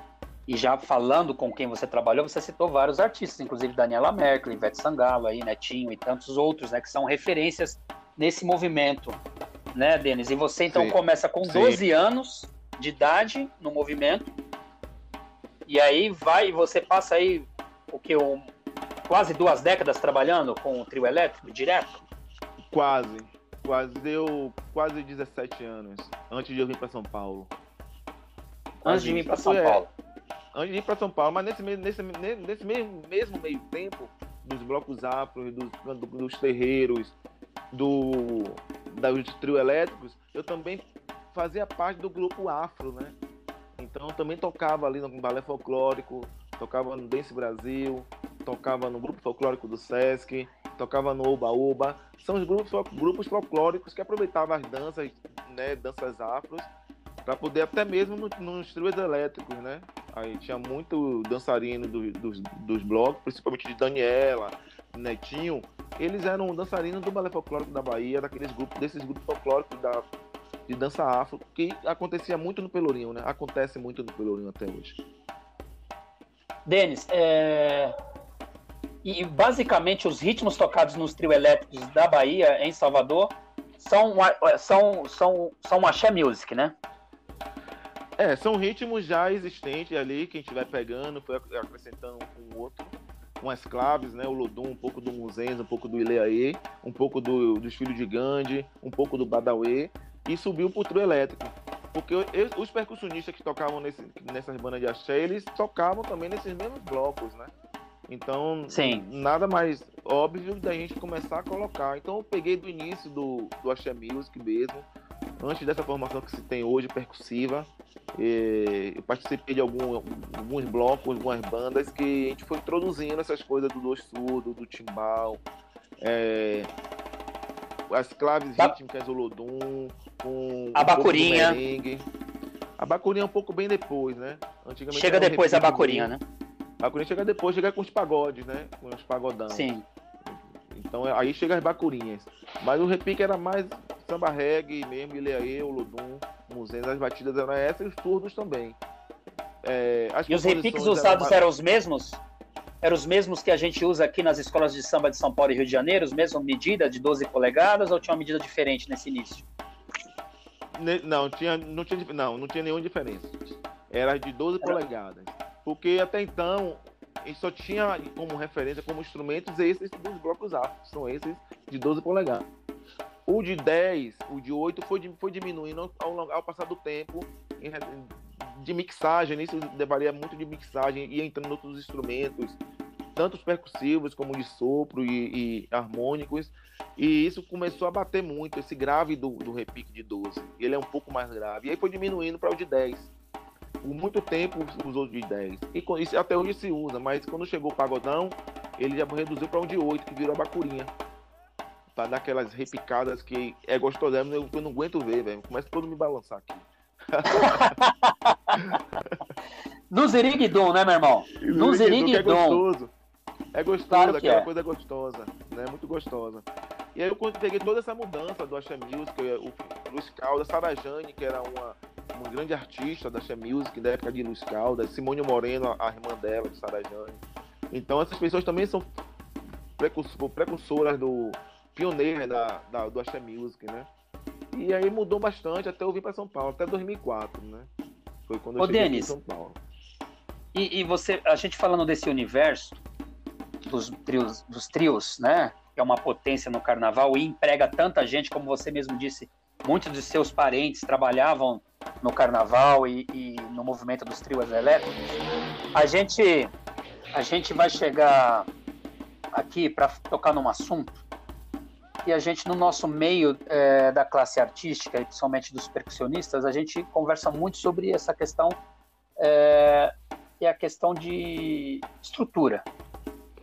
e já falando com quem você trabalhou, você citou vários artistas, inclusive Daniela Merkel, Ivete Sangalo, aí, Netinho e tantos outros, né, que são referências nesse movimento, né, Denis? E você então Sim. começa com 12 Sim. anos de idade no movimento. E aí vai, você passa aí o que um, quase duas décadas trabalhando com o trio elétrico direto? Quase, quase deu quase 17 anos antes de eu vir para São Paulo. Antes de vir para São Paulo. Antes de ir para São Paulo, mas nesse, nesse, nesse mesmo, mesmo meio tempo dos blocos afros, dos, dos terreiros, do, dos trio elétricos, eu também fazia parte do grupo afro, né? Então eu também tocava ali no balé folclórico, tocava no Dance Brasil, tocava no grupo folclórico do Sesc, tocava no Oba Oba. São os grupos, grupos folclóricos que aproveitavam as danças, né, danças afros, para poder até mesmo no, nos trios elétricos, né? Aí tinha muito dançarino do, dos, dos blocos, principalmente de Daniela, Netinho. Eles eram dançarinos do balé folclórico da Bahia, daqueles grupos, desses grupos folclóricos da, de dança afro, que acontecia muito no Pelourinho, né? Acontece muito no Pelourinho até hoje. Denis, é... e basicamente os ritmos tocados nos trio elétricos da Bahia, em Salvador, são, são, são, são axé music, né? É, são ritmos já existentes ali que a gente vai pegando, foi acrescentando um com o outro. Umas claves, né? O Lodum, um pouco do Muzenza, um pouco do Ileaê, um pouco do, dos Filhos de Gandhi, um pouco do Badawi e subiu pro trio elétrico. Porque os percussionistas que tocavam nesse, nessas bandas de axé, eles tocavam também nesses mesmos blocos, né? Então, Sim. nada mais óbvio da gente começar a colocar. Então, eu peguei do início do, do Axé Music mesmo, antes dessa formação que se tem hoje, percussiva. eu participei de algum, alguns blocos, algumas bandas que a gente foi introduzindo essas coisas do dois surdo, do timbal, é, as claves tá. rítmicas do Lodum, com a bacurinha. a bacurinha é um pouco bem depois, né? Antigamente chega depois a bacurinha, né? A bacurinha chega depois, chega com os pagodes, né? Com os pagodão. Sim. Então aí chega as bacurinhas. Mas o repique era mais samba reggae mesmo, Ileaê, o Lodum, Museus, as batidas eram essas e os turnos também. É, e os repiques usados eram, eram os mesmos? eram os mesmos que a gente usa aqui nas escolas de samba de São Paulo e Rio de Janeiro, os mesmos medida de 12 polegadas ou tinha uma medida diferente nesse início? Não, tinha, não, tinha, não, não tinha nenhuma diferença. Era de 12 Era... polegadas. Porque até então, ele só tinha como referência, como instrumentos, esses dos blocos afros. São esses de 12 polegadas. O de 10, o de 8 foi, foi diminuindo ao, ao passar do tempo de mixagem, nisso varia muito de mixagem, ia entrando outros instrumentos, tanto os percussivos como de sopro e, e, harmônicos, e isso começou a bater muito, esse grave do, do repique de 12, ele é um pouco mais grave, e aí foi diminuindo para o de 10. Por muito tempo usou de 10, e isso até hoje se usa, mas quando chegou o pagodão, ele já reduziu para um de 8, que virou a bacurinha. Pra dar aquelas repicadas que é gostoso, eu, eu não aguento ver, velho. Começa todo me balançar aqui. (laughs) no Ziriguidum, né, meu irmão? No Ziriguidum. É gostoso. É gostoso, claro aquela é. coisa gostosa, né? Muito gostosa. E aí eu peguei toda essa mudança do Axé Music, o Luiz Caldas, Sarajane, que era uma, uma grande artista da Axé Music da época de Luiz Caldas, Simone Moreno, a irmã dela, de Sarajane. Então essas pessoas também são precursoras do pioneiras da, da, do Axé Music, né? E aí mudou bastante até eu vir para São Paulo, até 2004, né? Foi quando eu Ô, cheguei Denis, em São Paulo. E, e, você, a gente falando desse universo dos trios, dos trios, né? Que é uma potência no carnaval e emprega tanta gente, como você mesmo disse, muitos de seus parentes trabalhavam no carnaval e, e no movimento dos trios elétricos. A gente, a gente vai chegar aqui para tocar num assunto e a gente, no nosso meio é, da classe artística, e principalmente dos percussionistas, a gente conversa muito sobre essa questão, é, que é a questão de estrutura,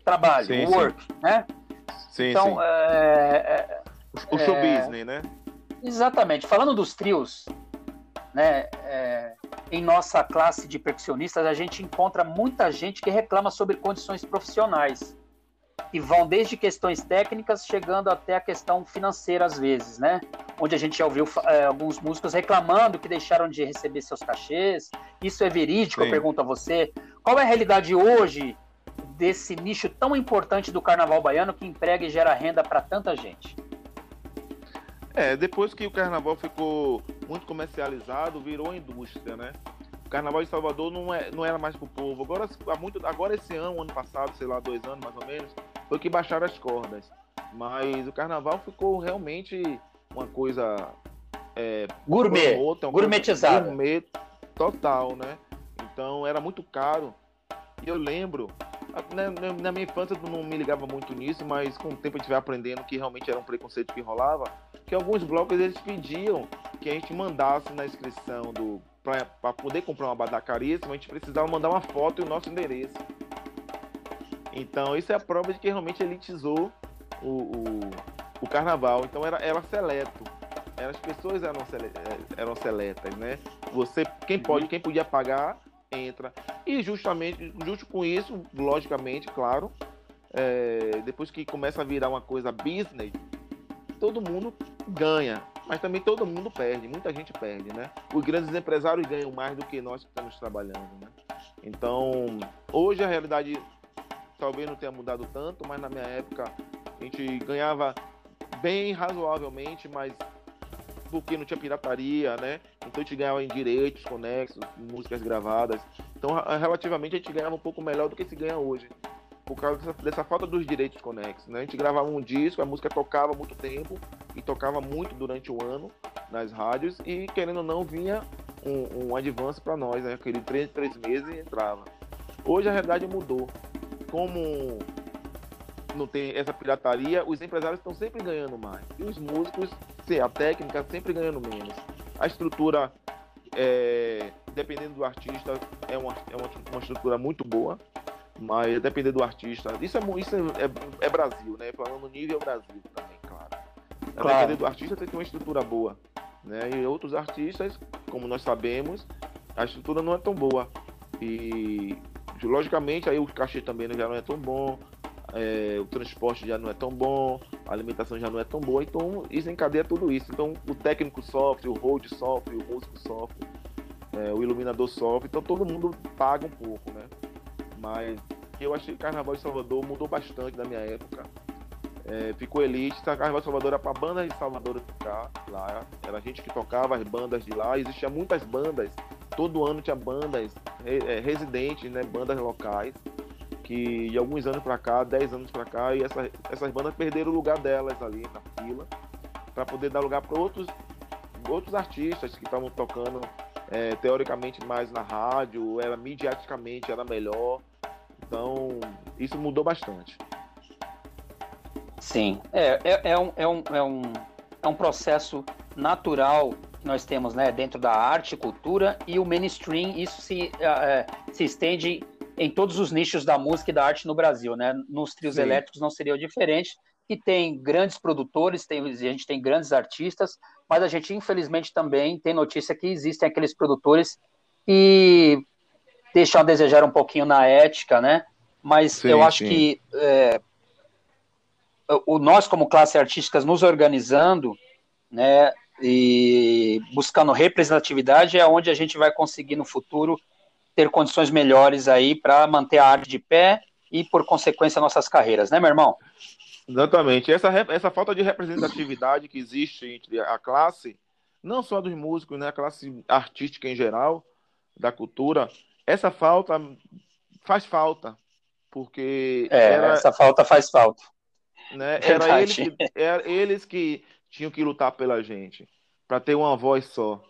trabalho, sim, work, sim. né? Sim, então, sim. É, é o show é, business, né? Exatamente. Falando dos trios, né, é, em nossa classe de percussionistas, a gente encontra muita gente que reclama sobre condições profissionais e vão desde questões técnicas chegando até a questão financeira às vezes, né? Onde a gente já ouviu é, alguns músicos reclamando que deixaram de receber seus cachês. Isso é verídico? Sim. Eu pergunto a você. Qual é a realidade hoje desse nicho tão importante do carnaval baiano que emprega e gera renda para tanta gente? É, depois que o carnaval ficou muito comercializado, virou indústria, né? O carnaval de Salvador não, é, não era mais pro povo. Agora, há muito, agora esse ano, ano passado, sei lá, dois anos mais ou menos, foi que baixaram as cordas. Mas o carnaval ficou realmente uma coisa. É, gourmet. Outra, gourmetizada. Gourmet total, né? Então era muito caro. E eu lembro, na, na, minha infância eu não me ligava muito nisso, mas com o tempo a gente vai aprendendo que realmente era um preconceito que rolava, que alguns blocos eles pediam que a gente mandasse na inscrição do para poder comprar uma abadá caríssima, a gente precisava mandar uma foto e o nosso endereço. Então isso é a prova de que realmente elitizou o, o, o carnaval. Então era, era seleto. Era, as pessoas eram, sele, eram seletas, né? Você, quem pode, quem podia pagar, entra. E justamente, justo com isso, logicamente, claro, é, depois que começa a virar uma coisa business, todo mundo ganha, mas também todo mundo perde, muita gente perde, né? Os grandes empresários ganham mais do que nós que estamos trabalhando, né? Então, hoje a realidade talvez não tenha mudado tanto, mas na minha época a gente ganhava bem razoavelmente, mas porque não tinha pirataria, né? Então a gente ganhava em direitos conexos, músicas gravadas. Então, relativamente, a gente ganhava um pouco melhor do que se ganha hoje. Por causa dessa, dessa falta dos direitos conexos, né? A gente gravava um disco, a música tocava muito tempo e tocava muito durante o ano nas rádios e, querendo ou não, vinha um, um advance para nós, né? Aquele três, três meses e entrava. Hoje a realidade mudou. Como não tem essa pirataria, os empresários estão sempre ganhando mais. E os músicos, a técnica, sempre ganhando menos. A estrutura, é, dependendo do artista, é uma, é uma, uma, estrutura muito boa, mas dependendo do artista. Isso é, isso é, é, é Brasil, né? Falando no nível Brasil também, claro. claro. Dependendo do artista, tem que ter uma estrutura boa. Né? E outros artistas, como nós sabemos, a estrutura não é tão boa. E logicamente aí o cachê também já não é tão bom, é, o transporte já não é tão bom, a alimentação já não é tão boa, então isso encadeia tudo isso. Então o técnico sofre, o hold sofre, o músico sofre, é, o iluminador sofre, então todo mundo paga um pouco, né? Mas eu achei que Carnaval de Salvador mudou bastante na minha época. É, ficou elite, o Carnaval de Salvador era para bandas de Salvador ficar lá, era gente que tocava as bandas de lá, existiam muitas bandas, todo ano tinha bandas é, residentes, né, bandas locais que de alguns anos para cá, 10 anos para cá, e essa, essas bandas perderam o lugar delas ali na fila, para poder dar lugar para outros, outros artistas que estavam tocando é, teoricamente mais na rádio, era mediaticamente era melhor. Então, isso mudou bastante. Sim, é, é, é, um, é, um, é, um, é um processo natural que nós temos né, dentro da arte, cultura e o mainstream, isso se, é, se estende em todos os nichos da música e da arte no Brasil, né? Nos trios Sim. elétricos não seria diferente. E tem grandes produtores, tem, a gente tem grandes artistas, mas a gente infelizmente também tem notícia que existem aqueles produtores que deixam a desejar um pouquinho na ética, né? Mas sim, eu acho sim. que é, o, nós, como classe artística, nos organizando, né, e buscando representatividade, é onde a gente vai conseguir no futuro ter condições melhores aí para manter a arte de pé e, por consequência, nossas carreiras, né, meu irmão? Exatamente. Essa, essa falta de representatividade que existe entre a classe, não só dos músicos, né, a classe artística em geral, da cultura, essa falta faz falta. Porque. É, era, essa falta faz falta. Né, era, eles que, era eles que tinham que lutar pela gente, para ter uma voz só,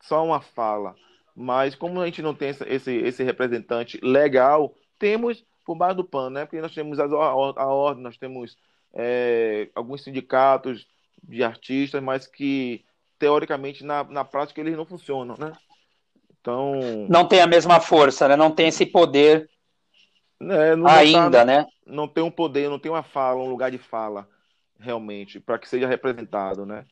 só uma fala. Mas como a gente não tem esse, esse representante legal, temos por baixo do pano, né? Porque nós temos a, a ordem, nós temos é, alguns sindicatos de artistas, mas que teoricamente na, na prática eles não funcionam, né? Então não tem a mesma força, né? Não tem esse poder é, ainda, tá, né? Não tem um poder, não tem uma fala, um lugar de fala realmente para que seja representado, né?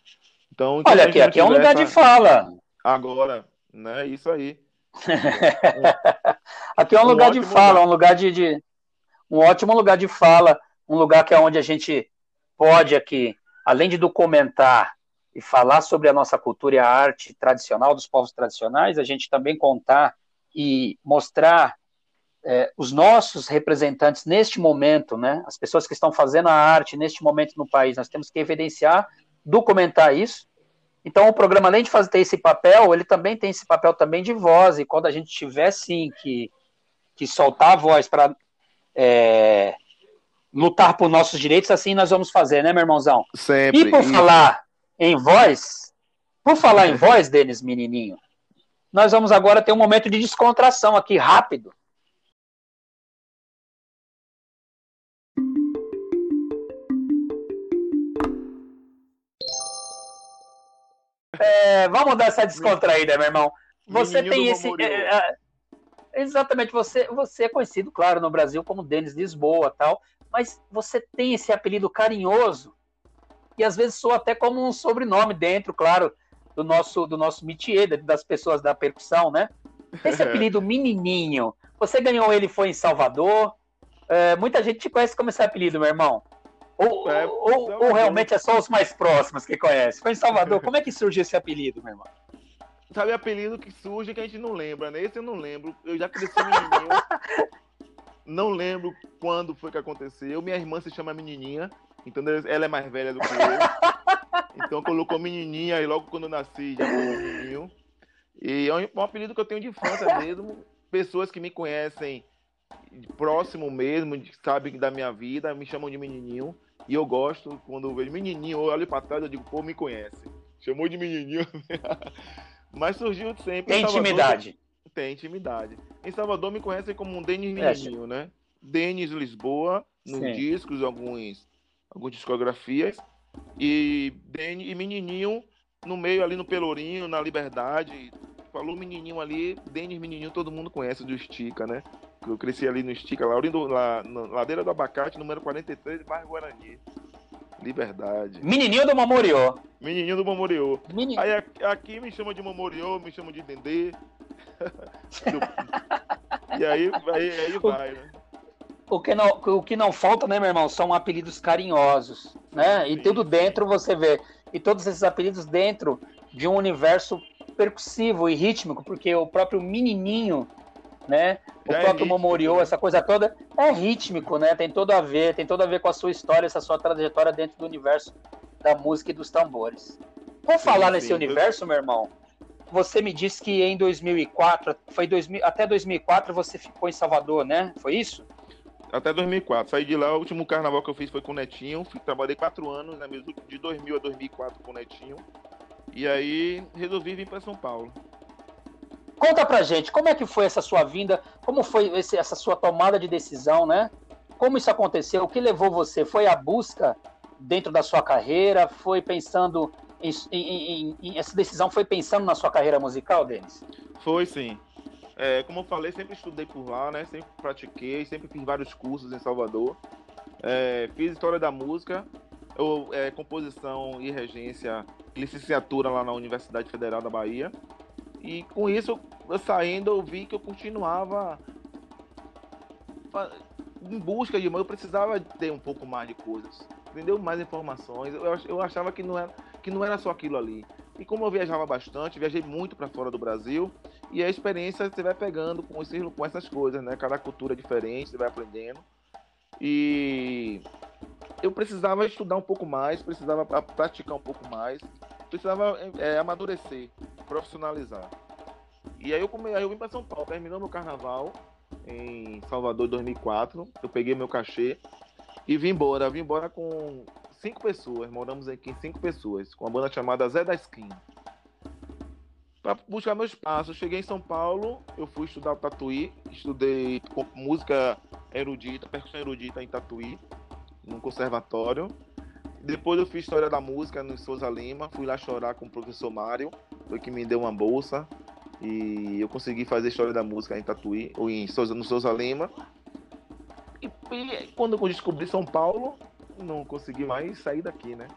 Então olha aqui, aqui é um lugar de fala. Agora né? Isso aí. (laughs) Aqui é um, um lugar de fala, lugar. um lugar de, de, um ótimo lugar de fala, um lugar que é onde a gente pode aqui, além de documentar e falar sobre a nossa cultura e a arte tradicional dos povos tradicionais, a gente também contar e mostrar é, os nossos representantes neste momento, né? As pessoas que estão fazendo a arte neste momento no país, nós temos que evidenciar documentar isso. Então o programa, além de fazer ter esse papel, ele também tem esse papel também de voz. E quando a gente tiver sim que, que soltar a voz para é, lutar por nossos direitos, assim nós vamos fazer, né, meu irmãozão? Sempre. E por falar em voz, por falar em voz, Denis Menininho, nós vamos agora ter um momento de descontração aqui, rápido. É, vamos dar essa descontraída, meu irmão. Você Menino tem esse. É, é, exatamente, você, você é conhecido, claro, no Brasil como Denis Lisboa tal, mas você tem esse apelido carinhoso e às vezes soa até como um sobrenome dentro, claro, do nosso do nosso métier, das pessoas da percussão, né? Esse apelido Menininho, você ganhou ele foi em Salvador. É, muita gente te conhece como esse apelido, meu irmão. Ou, é, ou, ou, realmente é só os mais próximos que conhecem? Foi em Salvador. Como é que surgiu esse apelido, meu irmão? Sabe apelido que surge que a gente não lembra, né? Esse eu não lembro. Eu já cresci menininho. (laughs) não lembro quando foi que aconteceu. Minha irmã se chama Menininha. Então ela é mais velha do que eu. Então colocou Menininha e logo quando eu nasci já foi Menininho. E é um apelido que eu tenho de infância mesmo. Pessoas que me conhecem próximo mesmo, sabem da minha vida, me chamam de menininho. E eu gosto, quando eu vejo menininho, eu olho pra trás e digo, pô, me conhece. Chamou de menininho. (laughs) Mas surgiu sempre. Tem Salvador, intimidade. Tem intimidade. Em Salvador me conhecem como um Denis Menininho, é, né? Denis Lisboa, nos Sim. discos, alguns, algumas discografias. E, e Menininho no meio ali no Pelourinho, na Liberdade. Falou menininho ali, Denis Menininho, todo mundo conhece do Estica, né? Eu cresci ali no Estica, Laurindo, lá, na Ladeira do Abacate, número 43, bairro Guarani. Liberdade. Menininho do Mamoriô. Menininho do Mamoriô. Menin... Aí aqui me chama de Mamoriô, me chama de Dendê. (laughs) (laughs) e aí, aí, aí vai, né? O que, não, o que não falta, né, meu irmão, são apelidos carinhosos, né? E tudo dentro você vê. E todos esses apelidos dentro de um universo percussivo e rítmico, porque o próprio menininho né? O é próprio Momorio, né? essa coisa toda, é rítmico, né? Tem tudo a ver, tem tudo a ver com a sua história, essa sua trajetória dentro do universo da música e dos tambores. Vou falar sim, nesse universo, meu irmão. Você me disse que em 2004, foi 2000, até 2004 você ficou em Salvador, né? Foi isso? Até 2004. Saí de lá, o último carnaval que eu fiz foi com o Netinho. Trabalhei quatro anos, né, de 2000 a 2004 com o Netinho. E aí resolvi vir para São Paulo. Conta pra gente, como é que foi essa sua vinda? Como foi esse, essa sua tomada de decisão, né? Como isso aconteceu? O que levou você? Foi a busca dentro da sua carreira? Foi pensando em, em, em, essa decisão foi pensando na sua carreira musical, Denis? Foi sim. É, como eu falei, sempre estudei por lá, né? Sempre pratiquei, sempre fiz vários cursos em Salvador. É, fiz história da música, eu, é, composição e regência, licenciatura lá na Universidade Federal da Bahia. E com isso, eu saindo, eu vi que eu continuava em busca de. Eu precisava ter um pouco mais de coisas, entendeu? Mais informações. Eu, eu achava que não, era, que não era só aquilo ali. E como eu viajava bastante, viajei muito para fora do Brasil, e a experiência você vai pegando com, esses, com essas coisas, né? Cada cultura é diferente, você vai aprendendo. E eu precisava estudar um pouco mais, precisava praticar um pouco mais, precisava é, amadurecer, profissionalizar. E aí eu, come... aí eu vim para São Paulo, terminou meu carnaval em Salvador 2004, eu peguei meu cachê e vim embora, vim embora com cinco pessoas, moramos aqui cinco pessoas, com uma banda chamada Zé da Esquina. Para buscar meu espaço, cheguei em São Paulo, eu fui estudar Tatuí, estudei música erudita, percussão erudita em Tatuí, num conservatório. Depois eu fiz História da Música no Souza Lima, fui lá chorar com o professor Mário, foi que me deu uma bolsa e eu consegui fazer História da Música em Tatuí, ou em Souza, no Souza Lima. E, e quando eu descobri São Paulo, não consegui mais sair daqui, né?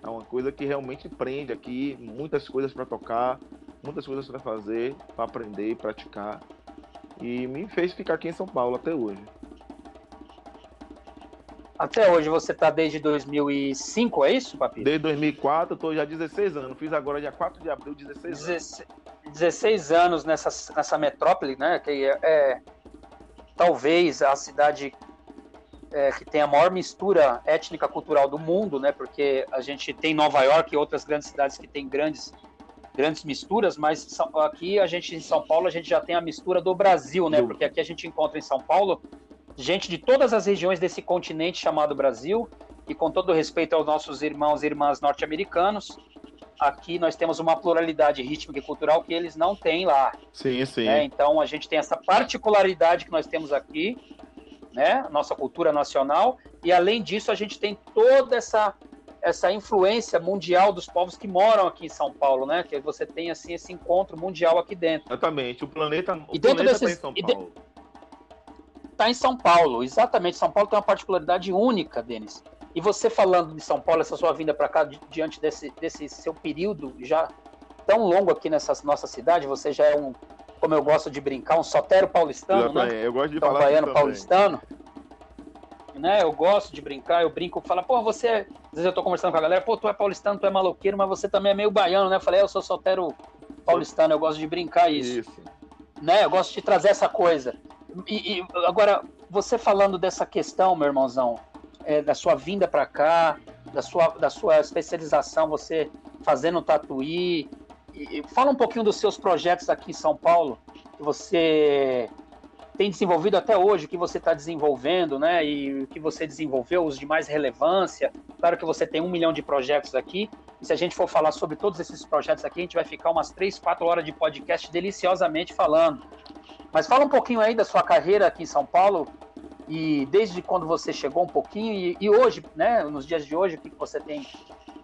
É uma coisa que realmente prende aqui, muitas coisas para tocar, muitas coisas para fazer, para aprender, praticar. E me fez ficar aqui em São Paulo até hoje. Até hoje você está desde 2005, é isso, Papi? Desde 2004, estou já 16 anos. Fiz agora dia 4 de abril, 16 anos. 16 anos nessa, nessa metrópole, né? Que é, é talvez a cidade é, que tem a maior mistura étnica cultural do mundo, né? Porque a gente tem Nova York e outras grandes cidades que têm grandes grandes misturas, mas aqui a gente em São Paulo a gente já tem a mistura do Brasil, né? Porque aqui a gente encontra em São Paulo gente de todas as regiões desse continente chamado Brasil e com todo respeito aos nossos irmãos e irmãs norte-americanos, aqui nós temos uma pluralidade rítmica e cultural que eles não têm lá. Sim, sim. Né? Então a gente tem essa particularidade que nós temos aqui, né? Nossa cultura nacional e além disso a gente tem toda essa essa influência mundial dos povos que moram aqui em São Paulo, né? Que você tem assim esse encontro mundial aqui dentro. Exatamente. O planeta, o e dentro planeta desses, tá em São Paulo. Está em São Paulo, exatamente. São Paulo tem uma particularidade única, Denis. E você falando de São Paulo, essa sua vinda para cá, diante desse, desse seu período já tão longo aqui nessa nossa cidade, você já é um, como eu gosto de brincar, um sotero paulistano, né? Eu gosto de então, falar baiano paulistano. Né? Eu gosto de brincar, eu brinco, falo, pô, você, às vezes eu tô conversando com a galera, pô, tu é paulistano, tu é maloqueiro, mas você também é meio baiano, né? Eu falei, é, eu sou sotero paulistano, eu gosto de brincar isso. isso. Né? Eu gosto de trazer essa coisa. E, e agora, você falando dessa questão, meu irmãozão, é, da sua vinda para cá, da sua, da sua especialização, você fazendo tatuí. E, fala um pouquinho dos seus projetos aqui em São Paulo, que você tem desenvolvido até hoje, o que você está desenvolvendo, né? E o que você desenvolveu, os de mais relevância. Claro que você tem um milhão de projetos aqui. E se a gente for falar sobre todos esses projetos aqui, a gente vai ficar umas três, quatro horas de podcast deliciosamente falando. Mas fala um pouquinho aí da sua carreira aqui em São Paulo, e desde quando você chegou um pouquinho e, e hoje, né, nos dias de hoje, o que você tem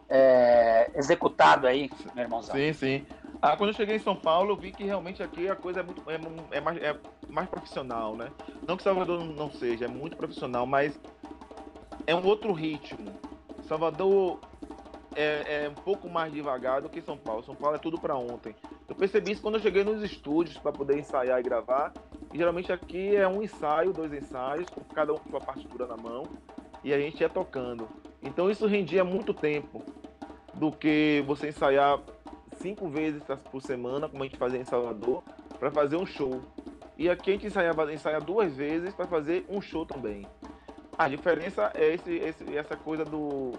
é, executado aí, meu irmãozão? Sim, sim. Ah, quando eu cheguei em São Paulo, eu vi que realmente aqui a coisa é muito é, é mais, é mais profissional, né? Não que Salvador não seja, é muito profissional, mas é um outro ritmo. Salvador é, é, um pouco mais devagar do que São Paulo. São Paulo é tudo para ontem. Eu percebi isso quando eu cheguei nos estúdios para poder ensaiar e gravar. E geralmente aqui é um ensaio, dois ensaios, com cada um com sua partitura na mão, e a gente ia tocando. Então isso rendia muito tempo do que você ensaiar cinco vezes por semana, como a gente fazia em Salvador, para fazer um show. E aqui a gente ensaiava, ensaia duas vezes para fazer um show também. A diferença é esse, esse, essa coisa do,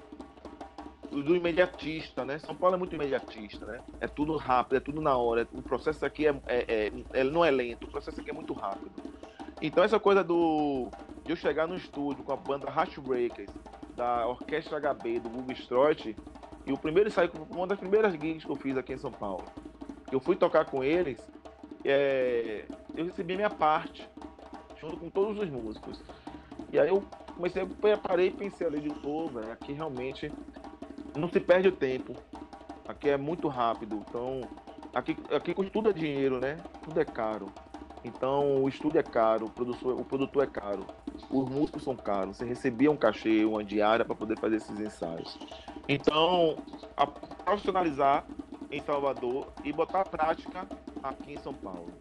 do imediatista, né? São Paulo é muito imediatista, né? É tudo rápido, é tudo na hora. O processo aqui é, é, é, é não é lento, o processo aqui é muito rápido. Então essa coisa do de eu chegar no estúdio com a banda Rush Breakers, da Orquestra HB, do Google Stroit, e o primeiro ensaio, uma das primeiras gigs que eu fiz aqui em São Paulo, eu fui tocar com eles, é, eu recebi minha parte, junto com todos os músicos. E aí eu comecei, eu parei e pensei ali de novo, aqui realmente não se perde o tempo. Aqui é muito rápido. Então, aqui, aqui tudo é dinheiro, né? Tudo é caro. Então, o estúdio é caro, o produtor, é caro, os músicos são caros. Você recebia um cachê, uma diária para poder fazer esses ensaios. Então, a profissionalizar em Salvador e botar a prática aqui em São Paulo.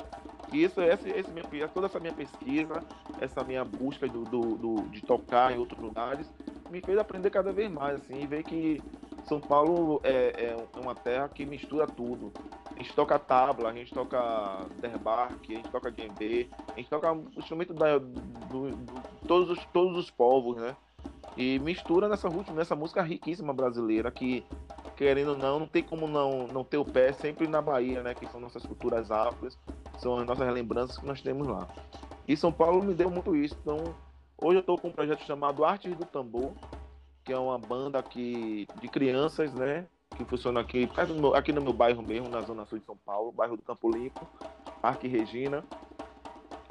E isso, esse, esse minha, toda essa minha pesquisa, essa minha busca do, do, do, de tocar em outros lugares, me fez aprender cada vez mais, assim, e ver que São Paulo é, é uma terra que mistura tudo. A gente toca tabla, a gente toca derbarque, a gente toca djembe, a gente toca o instrumento da, do, do, todos, os, todos os povos, né? E mistura nessa, nessa música riquíssima brasileira que, querendo ou não, não tem como não, não ter o pé sempre na Bahia, né? Que são nossas culturas afros, são as nossas lembranças que nós temos lá. E São Paulo me deu muito isso, então Hoje eu estou com um projeto chamado Artes do Tambor, que é uma banda aqui de crianças, né? Que funciona aqui, aqui no meu bairro mesmo, na zona sul de São Paulo, bairro do Campo Limpo, Parque Regina,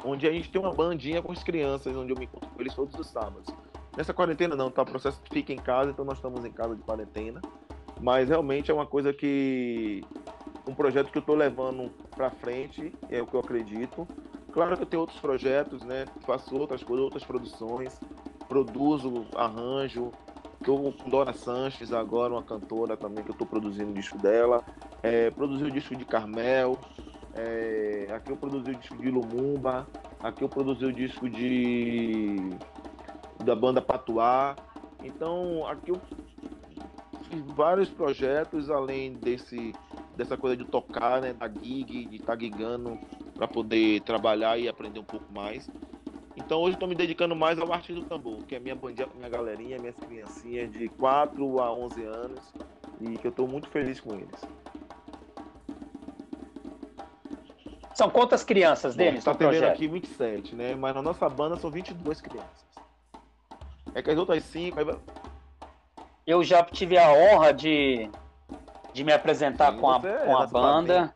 onde a gente tem uma bandinha com as crianças, onde eu me encontro com eles todos os sábados. Nessa quarentena não, tá? O processo fica em casa, então nós estamos em casa de quarentena. Mas realmente é uma coisa que. Um projeto que eu estou levando para frente, é o que eu acredito. Claro que eu tenho outros projetos, né? Faço outras coisas, outras produções, produzo, arranjo. Estou com Dora Sanches agora, uma cantora também que eu estou produzindo o disco dela. É, produzi o disco de Carmel. É, aqui eu produzi o disco de Lumumba. Aqui eu produzi o disco de da banda Patuá. Então aqui eu fiz vários projetos além desse dessa coisa de tocar, né, da gig, de estar tá gigando para poder trabalhar e aprender um pouco mais. Então hoje estou me dedicando mais ao arte do tambor, que é minha bandinha, minha galerinha, minhas criancinhas de 4 a 11 anos e que eu estou muito feliz com eles. São quantas crianças deles Está tendo aqui 27, né? Mas na nossa banda são 22 crianças. É que as outras 5... Aí... Eu já tive a honra de, de me apresentar Sim, com a, é, com a banda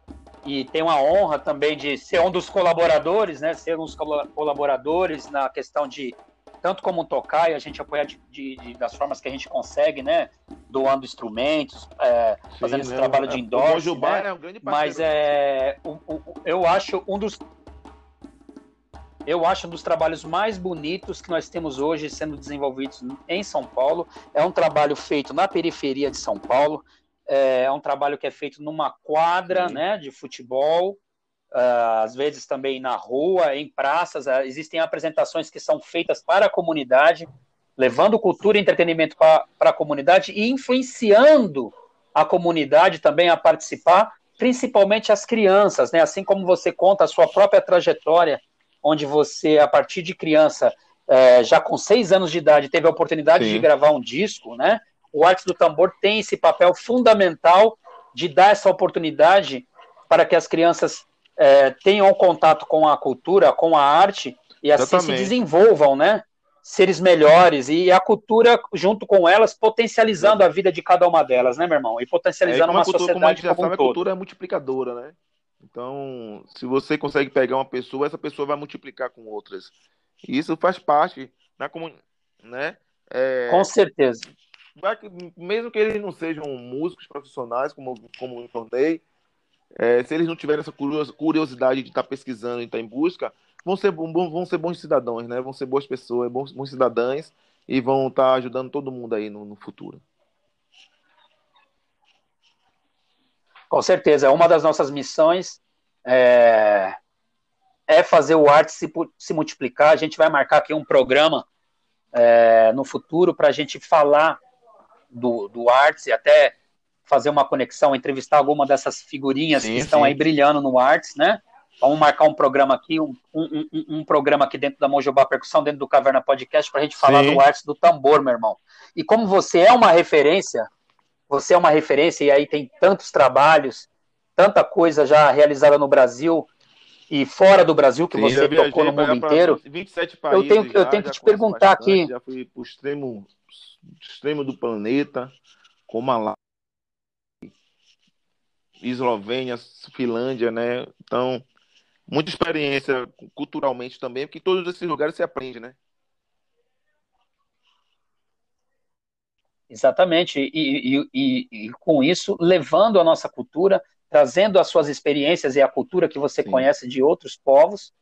e tenho a honra também de ser um dos colaboradores, né? Ser um dos colaboradores na questão de tanto como tocar e a gente apoiar de, de, das formas que a gente consegue, né? Doando instrumentos, é, Sim, fazendo esse né? trabalho de endorse, né? é um grande Mas é, o, o, eu acho um dos eu acho um dos trabalhos mais bonitos que nós temos hoje sendo desenvolvidos em São Paulo. É um trabalho feito na periferia de São Paulo. É um trabalho que é feito numa quadra, né, de futebol uh, às vezes também na rua, em praças. Uh, existem apresentações que são feitas para a comunidade, levando cultura e entretenimento para a comunidade e influenciando a comunidade também a participar, principalmente as crianças, né? Assim como você conta a sua própria trajetória, onde você, a partir de criança, é, já com seis anos de idade, teve a oportunidade Sim. de gravar um disco, né? O Artes do Tambor tem esse papel fundamental de dar essa oportunidade para que as crianças é, tenham contato com a cultura, com a arte, e assim Exatamente. se desenvolvam, né? Seres melhores, e a cultura, junto com elas, potencializando a vida de cada uma delas, né, meu irmão? E potencializando é, uma, cultura, sociedade como a gente já como sabe, um a cultura é multiplicadora, né? Então, se você consegue pegar uma pessoa, essa pessoa vai multiplicar com outras. E isso faz parte da comunidade, né? É... Com certeza. Mesmo que eles não sejam músicos profissionais, como, como eu informei, é, se eles não tiverem essa curiosidade de estar tá pesquisando e estar tá em busca, vão ser, vão ser bons cidadãos, né? Vão ser boas pessoas, bons, bons e vão estar tá ajudando todo mundo aí no, no futuro. Com certeza, uma das nossas missões é, é fazer o arte se, se, multiplicar. A gente vai marcar aqui um programa é, no futuro para a gente falar do, do arte, até fazer uma conexão, entrevistar alguma dessas figurinhas sim, que estão sim. aí brilhando no Arts, né? Vamos marcar um programa aqui, um, um, um, um programa aqui dentro da Mojobá Percussão, dentro do Caverna Podcast, para a gente falar sim. do Arts do tambor, meu irmão. E como você é uma referência, você é uma referência, e aí tem tantos trabalhos, tanta coisa já realizada no Brasil e fora do Brasil, que você tocou no mundo inteiro. 27 países eu tenho, já, eu tenho que te perguntar bastante, aqui. Já fui para o extremo, extremo do planeta, como a Eslovênia, Finlândia, né? Então, muita experiência culturalmente também, porque todos esses lugares se aprende, né? Exatamente, e, e, e, e, com isso, levando a nossa cultura, trazendo as suas experiências e a cultura que você Sim. conhece de outros povos,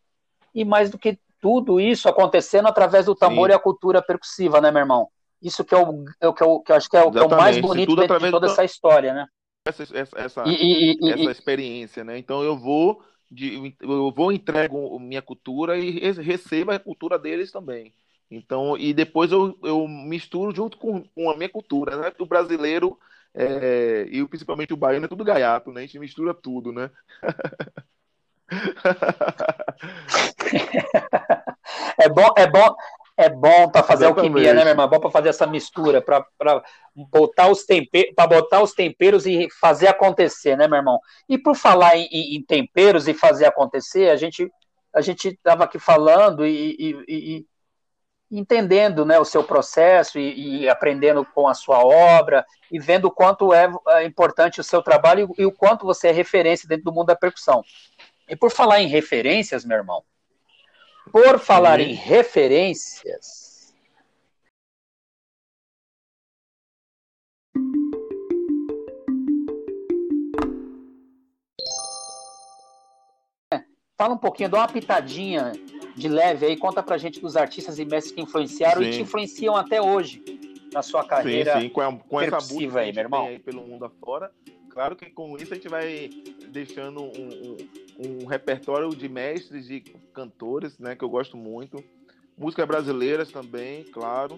e mais do que tudo isso acontecendo através do tambor Sim. e a cultura percussiva, né, meu irmão? Isso que é o, é o, que, eu, que eu acho que é o, que é o mais bonito de toda do... essa história, né? essa, essa, essa, e, e, essa experiência, né? Então eu vou de, eu vou entrego minha cultura e recebo a cultura deles também. Então, e depois eu, eu misturo junto com, com a minha cultura, né? O brasileiro é, e principalmente o baiano é tudo gaiato, né? A gente mistura tudo, né? (laughs) é bom, é bom, é bom para fazer Exatamente. alquimia, né, meu irmão? É bom para fazer essa mistura, para botar os temperos, para botar os temperos e fazer acontecer, né, meu irmão? E por falar em, em, temperos e fazer acontecer, a gente a gente estava aqui falando e, e, e, entendendo, né, o seu processo e, aprendendo com a sua obra e vendo o quanto é, é importante o seu trabalho e o quanto você é referência dentro do mundo da percussão. E por falar em referências, meu irmão, por falar em referências. Fala um pouquinho, dá uma pitadinha de leve aí, conta pra gente dos artistas e mestres que influenciaram sim. e te influenciam até hoje na sua carreira. Sim, sim, com, a, com essa busca aí, meu irmão. Aí pelo mundo afora. Claro que com isso a gente vai deixando um, um, um repertório de mestres e cantores, né, que eu gosto muito. Músicas brasileiras também, claro.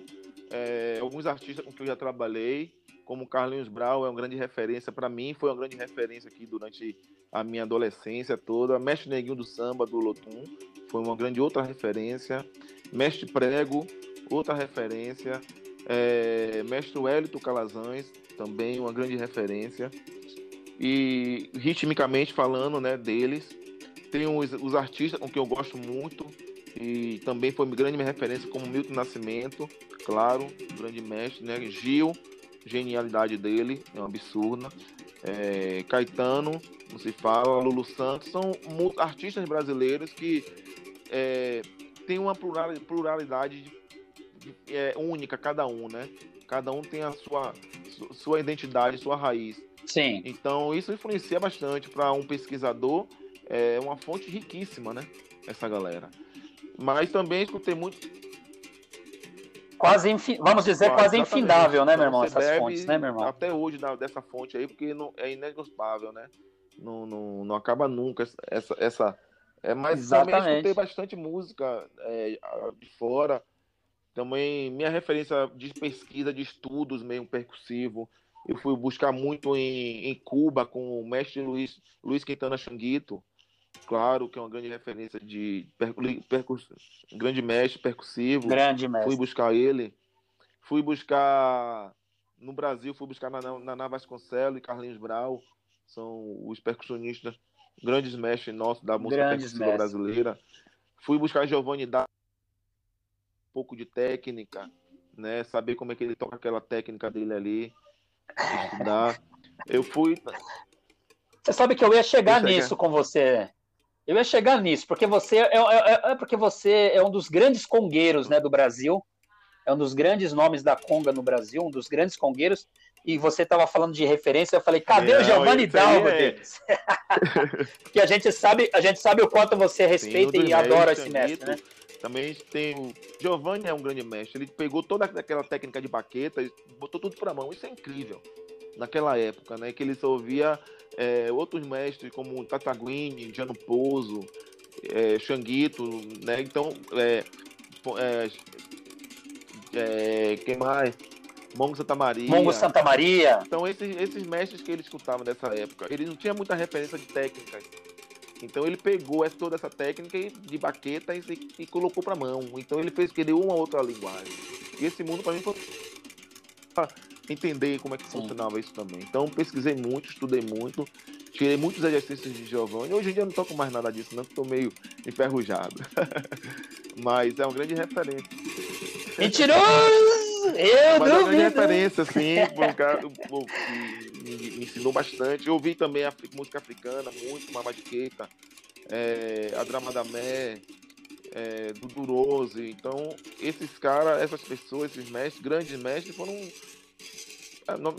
É, alguns artistas com que eu já trabalhei, como Carlinhos Brau, é uma grande referência para mim, foi uma grande referência aqui durante a minha adolescência toda. Mestre Neguinho do Samba, do Lotum, foi uma grande outra referência. Mestre Prego, outra referência. É, Mestre Wellington Calazans, também uma grande referência. E ritmicamente falando né, deles, tem os, os artistas com quem eu gosto muito, e também foi grande minha referência, como Milton Nascimento, claro, grande mestre, né? Gil, genialidade dele, é uma absurda. É, Caetano, não se fala, Lulu Santos, são artistas brasileiros que é, têm uma pluralidade é, única, cada um, né? Cada um tem a sua, sua identidade, sua raiz. Sim. Então isso influencia bastante para um pesquisador, é uma fonte riquíssima, né? Essa galera. Mas também escutei muito. Quase, infin... vamos dizer, quase, quase infindável, né, meu irmão? Essas fontes, né, meu irmão? Até hoje, dessa fonte aí, porque não, é inesgotável, né? Não, não, não acaba nunca essa. essa é, mas Exatamente. também escutei bastante música é, de fora. Também minha referência de pesquisa, de estudos mesmo, percussivo. Eu fui buscar muito em, em Cuba com o mestre Luiz, Luiz Quintana Xanguito claro, que é uma grande referência de percurso, grande mestre percussivo. Grande mestre. Fui buscar ele. Fui buscar no Brasil, fui buscar na Naná Vasconcelos e Carlinhos Brau, são os percussionistas, grandes mestres nossos da música grandes percussiva mestres. brasileira. Fui buscar Giovanni da um pouco de técnica, né, saber como é que ele toca aquela técnica dele ali, (laughs) estudar. Eu fui você sabe que eu ia chegar nisso com você. Eu ia chegar nisso, porque você é, é, é, é, porque você é um dos grandes congueiros né, do Brasil, é um dos grandes nomes da conga no Brasil, um dos grandes congueiros, e você estava falando de referência, eu falei, cadê Não, o Giovanni Dalva é... (laughs) (laughs) porque a gente sabe, a gente sabe o quanto você respeita Sim, e adora esse mestre, né? Também tem o Giovanni é um grande mestre. Ele pegou toda aquela técnica de baqueta e botou tudo para mão. Isso é incrível. Naquela época, né? Que ele só ouvia é, outros mestres como Tataguini, Giano Pouso, é, Xanguito, né? Então, é, é, é, quem mais? Mongo Santa Maria. Mongo Santa Maria. Então, esses, esses mestres que ele escutava nessa época, ele não tinha muita referência de técnicas. Então, ele pegou toda essa técnica de baqueta e, e colocou para mão. Então, ele fez que deu uma outra linguagem. E esse mundo, para mim, foi entender como é que Sim. funcionava isso também. Então pesquisei muito, estudei muito, tirei muitos exercícios de Giovanni. Hoje em dia eu não toco mais nada disso, não, estou meio enferrujado. (laughs) Mas é uma grande referência. Mentiroso! Eu Mas é uma referência, sim, um cara que me, ensinou bastante. Eu ouvi também a música africana, muito, Mamadiqueta, é, a Drama da Mé, é, do Durose. Então, esses caras, essas pessoas, esses mestres, grandes mestres, foram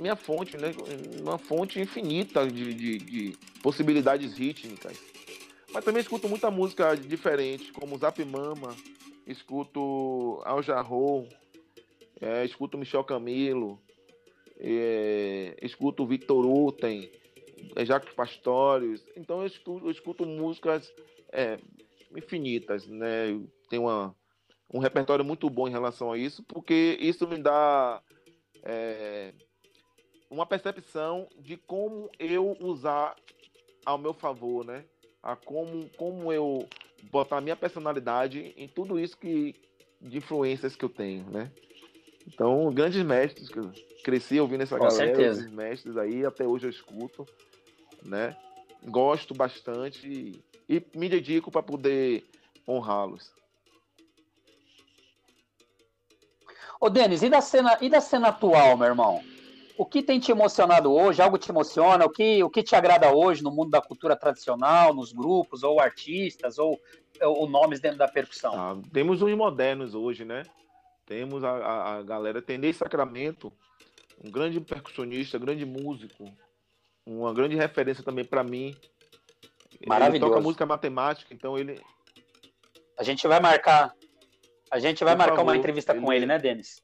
minha fonte, né? Uma fonte infinita de, de, de, possibilidades rítmicas. Mas também escuto muita música diferente, como Zap Mama, escuto Al Jarreau, é, escuto Michel Camilo, é, escuto Victor Uten, é, Jacques Pastorius. Então eu escuto, eu escuto músicas é, infinitas, né? Tenho uma, um repertório muito bom em relação a isso, porque isso me dá é, uma percepção de como eu usar ao meu favor, né? A como, como eu botar a minha personalidade em tudo isso que de influências que eu tenho, né? Então, grandes mestres que eu cresci ouvindo essa Com galera, certeza. esses mestres aí, até hoje eu escuto, né? Gosto bastante e, e me dedico para poder honrá-los. Ô, Denis, e da cena, e da cena atual, meu irmão? o que tem te emocionado hoje? Algo te emociona? O que, o que te agrada hoje no mundo da cultura tradicional, nos grupos, ou artistas, ou, ou nomes dentro da percussão? Ah, temos os modernos hoje, né? Temos a, a, a galera Tendei Sacramento, um grande percussionista, grande músico, uma grande referência também para mim. Maravilhoso. Ele toca música matemática, então ele. A gente vai marcar. A gente vai Por marcar favor, uma entrevista ele... com ele, né, Denis?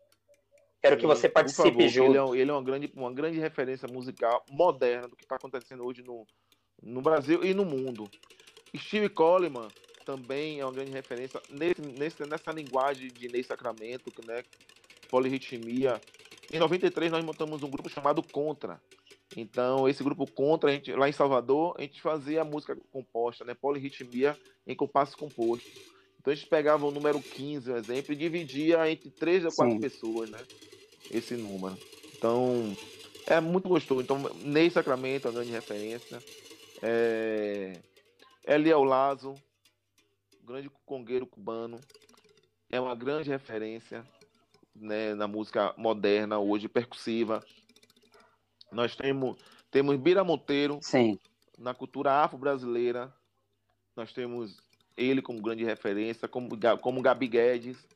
Quero que você participe favor, junto. Ele, é, ele é, uma, grande, uma grande referência musical moderna do que está acontecendo hoje no, no Brasil e no mundo. Steve Coleman também é uma grande referência nesse, nesse, nessa linguagem de Ney Sacramento, né? polirritmia. Em 93 nós montamos um grupo chamado Contra. Então, esse grupo Contra, a gente, lá em Salvador, a gente fazia música composta, né? Polirritmia em compasso composto. Então a gente pegava o número 15, um exemplo, e dividia entre três ou quatro Sim. pessoas, né? Esse número. Então, é muito gostoso. Então, Ney Sacramento é uma grande referência. É... Eliel Lazo, grande congueiro cubano, é uma grande referência né, na música moderna hoje, percussiva. Nós temos, temos Bira Monteiro Sim. na cultura afro-brasileira. Nós temos ele como grande referência, como, como Gabi Guedes,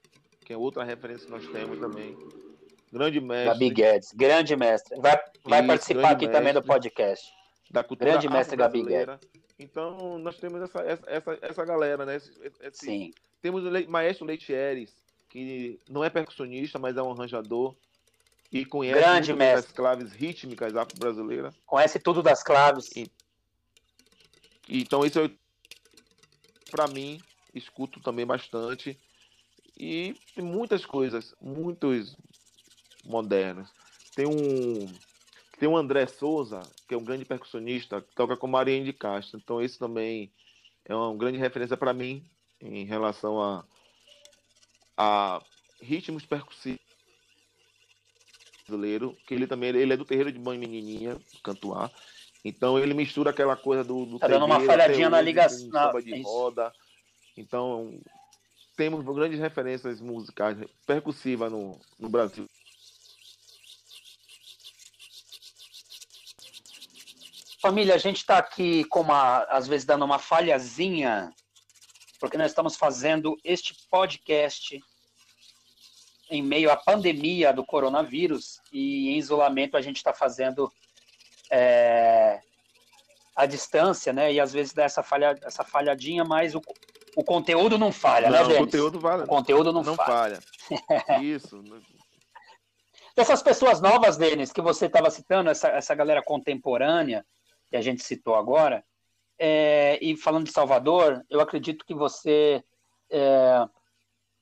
que é outra referência que nós temos também. Grande mestre. Gabi Guedes, grande mestre. Vai, vai Isso, participar aqui também do podcast. Da cultura grande mestre Gabi Guedes. Então, nós temos essa, essa, essa galera, né? Esse, esse, Sim. Temos o Maestro Leitieres, que não é percussionista, mas é um arranjador. E conhece Grande mestre. as claves rítmicas afro-brasileiras. Conhece tudo das claves. E, então, isso é para mim, escuto também bastante. E muitas coisas, muitos modernos. Tem um tem um André Souza, que é um grande percussionista, que toca com Marinho de Castro. Então esse também é uma grande referência para mim em relação a, a ritmos percussivos brasileiro, que ele também ele é do terreiro de mãe menininha, Cantuá. Então ele mistura aquela coisa do, do tá dando uma falhadinha na ligação, na de roda. Então temos grandes referências musicais percussivas no, no Brasil. Família, a gente está aqui com uma, às vezes dando uma falhazinha, porque nós estamos fazendo este podcast em meio à pandemia do coronavírus e em isolamento a gente está fazendo é, a distância, né? E às vezes dá essa, falha, essa falhadinha, mas o, o conteúdo não falha, né, não, né, Denis? O conteúdo, vale, o conteúdo não, não falha. falha. (laughs) Isso. Dessas pessoas novas, Denis, que você estava citando, essa, essa galera contemporânea, que a gente citou agora, é, e falando de Salvador, eu acredito que você é,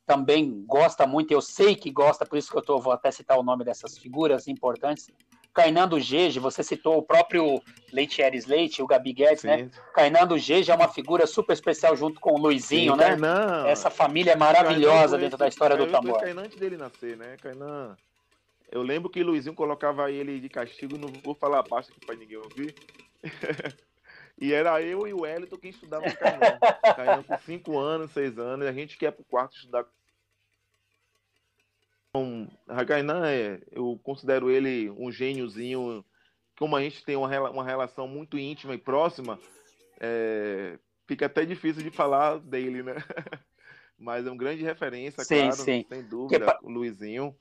também gosta muito, eu sei que gosta, por isso que eu tô, vou até citar o nome dessas figuras importantes. Cainando Gege, você citou o próprio Leite Eres Leite, o Gabi Guedes, né? Sim. né? Cainando Gege é uma figura super especial junto com o Luizinho, Sim, né? Kainan, Essa família é maravilhosa dentro da história do tambor. Kainan antes dele nascer, né? Kainan... Eu lembro que o Luizinho colocava ele de castigo, não vou falar baixo aqui para ninguém ouvir, (laughs) e era eu e o Wellington que estudavam Kainan. Kainan com 5 anos, 6 anos, e a gente quer pro quarto estudar. Então, Kainan, é, eu considero ele um gêniozinho. Como a gente tem uma, uma relação muito íntima e próxima, é, fica até difícil de falar dele, né? (laughs) Mas é um grande referência, sim, claro, sim. sem dúvida, o Luizinho.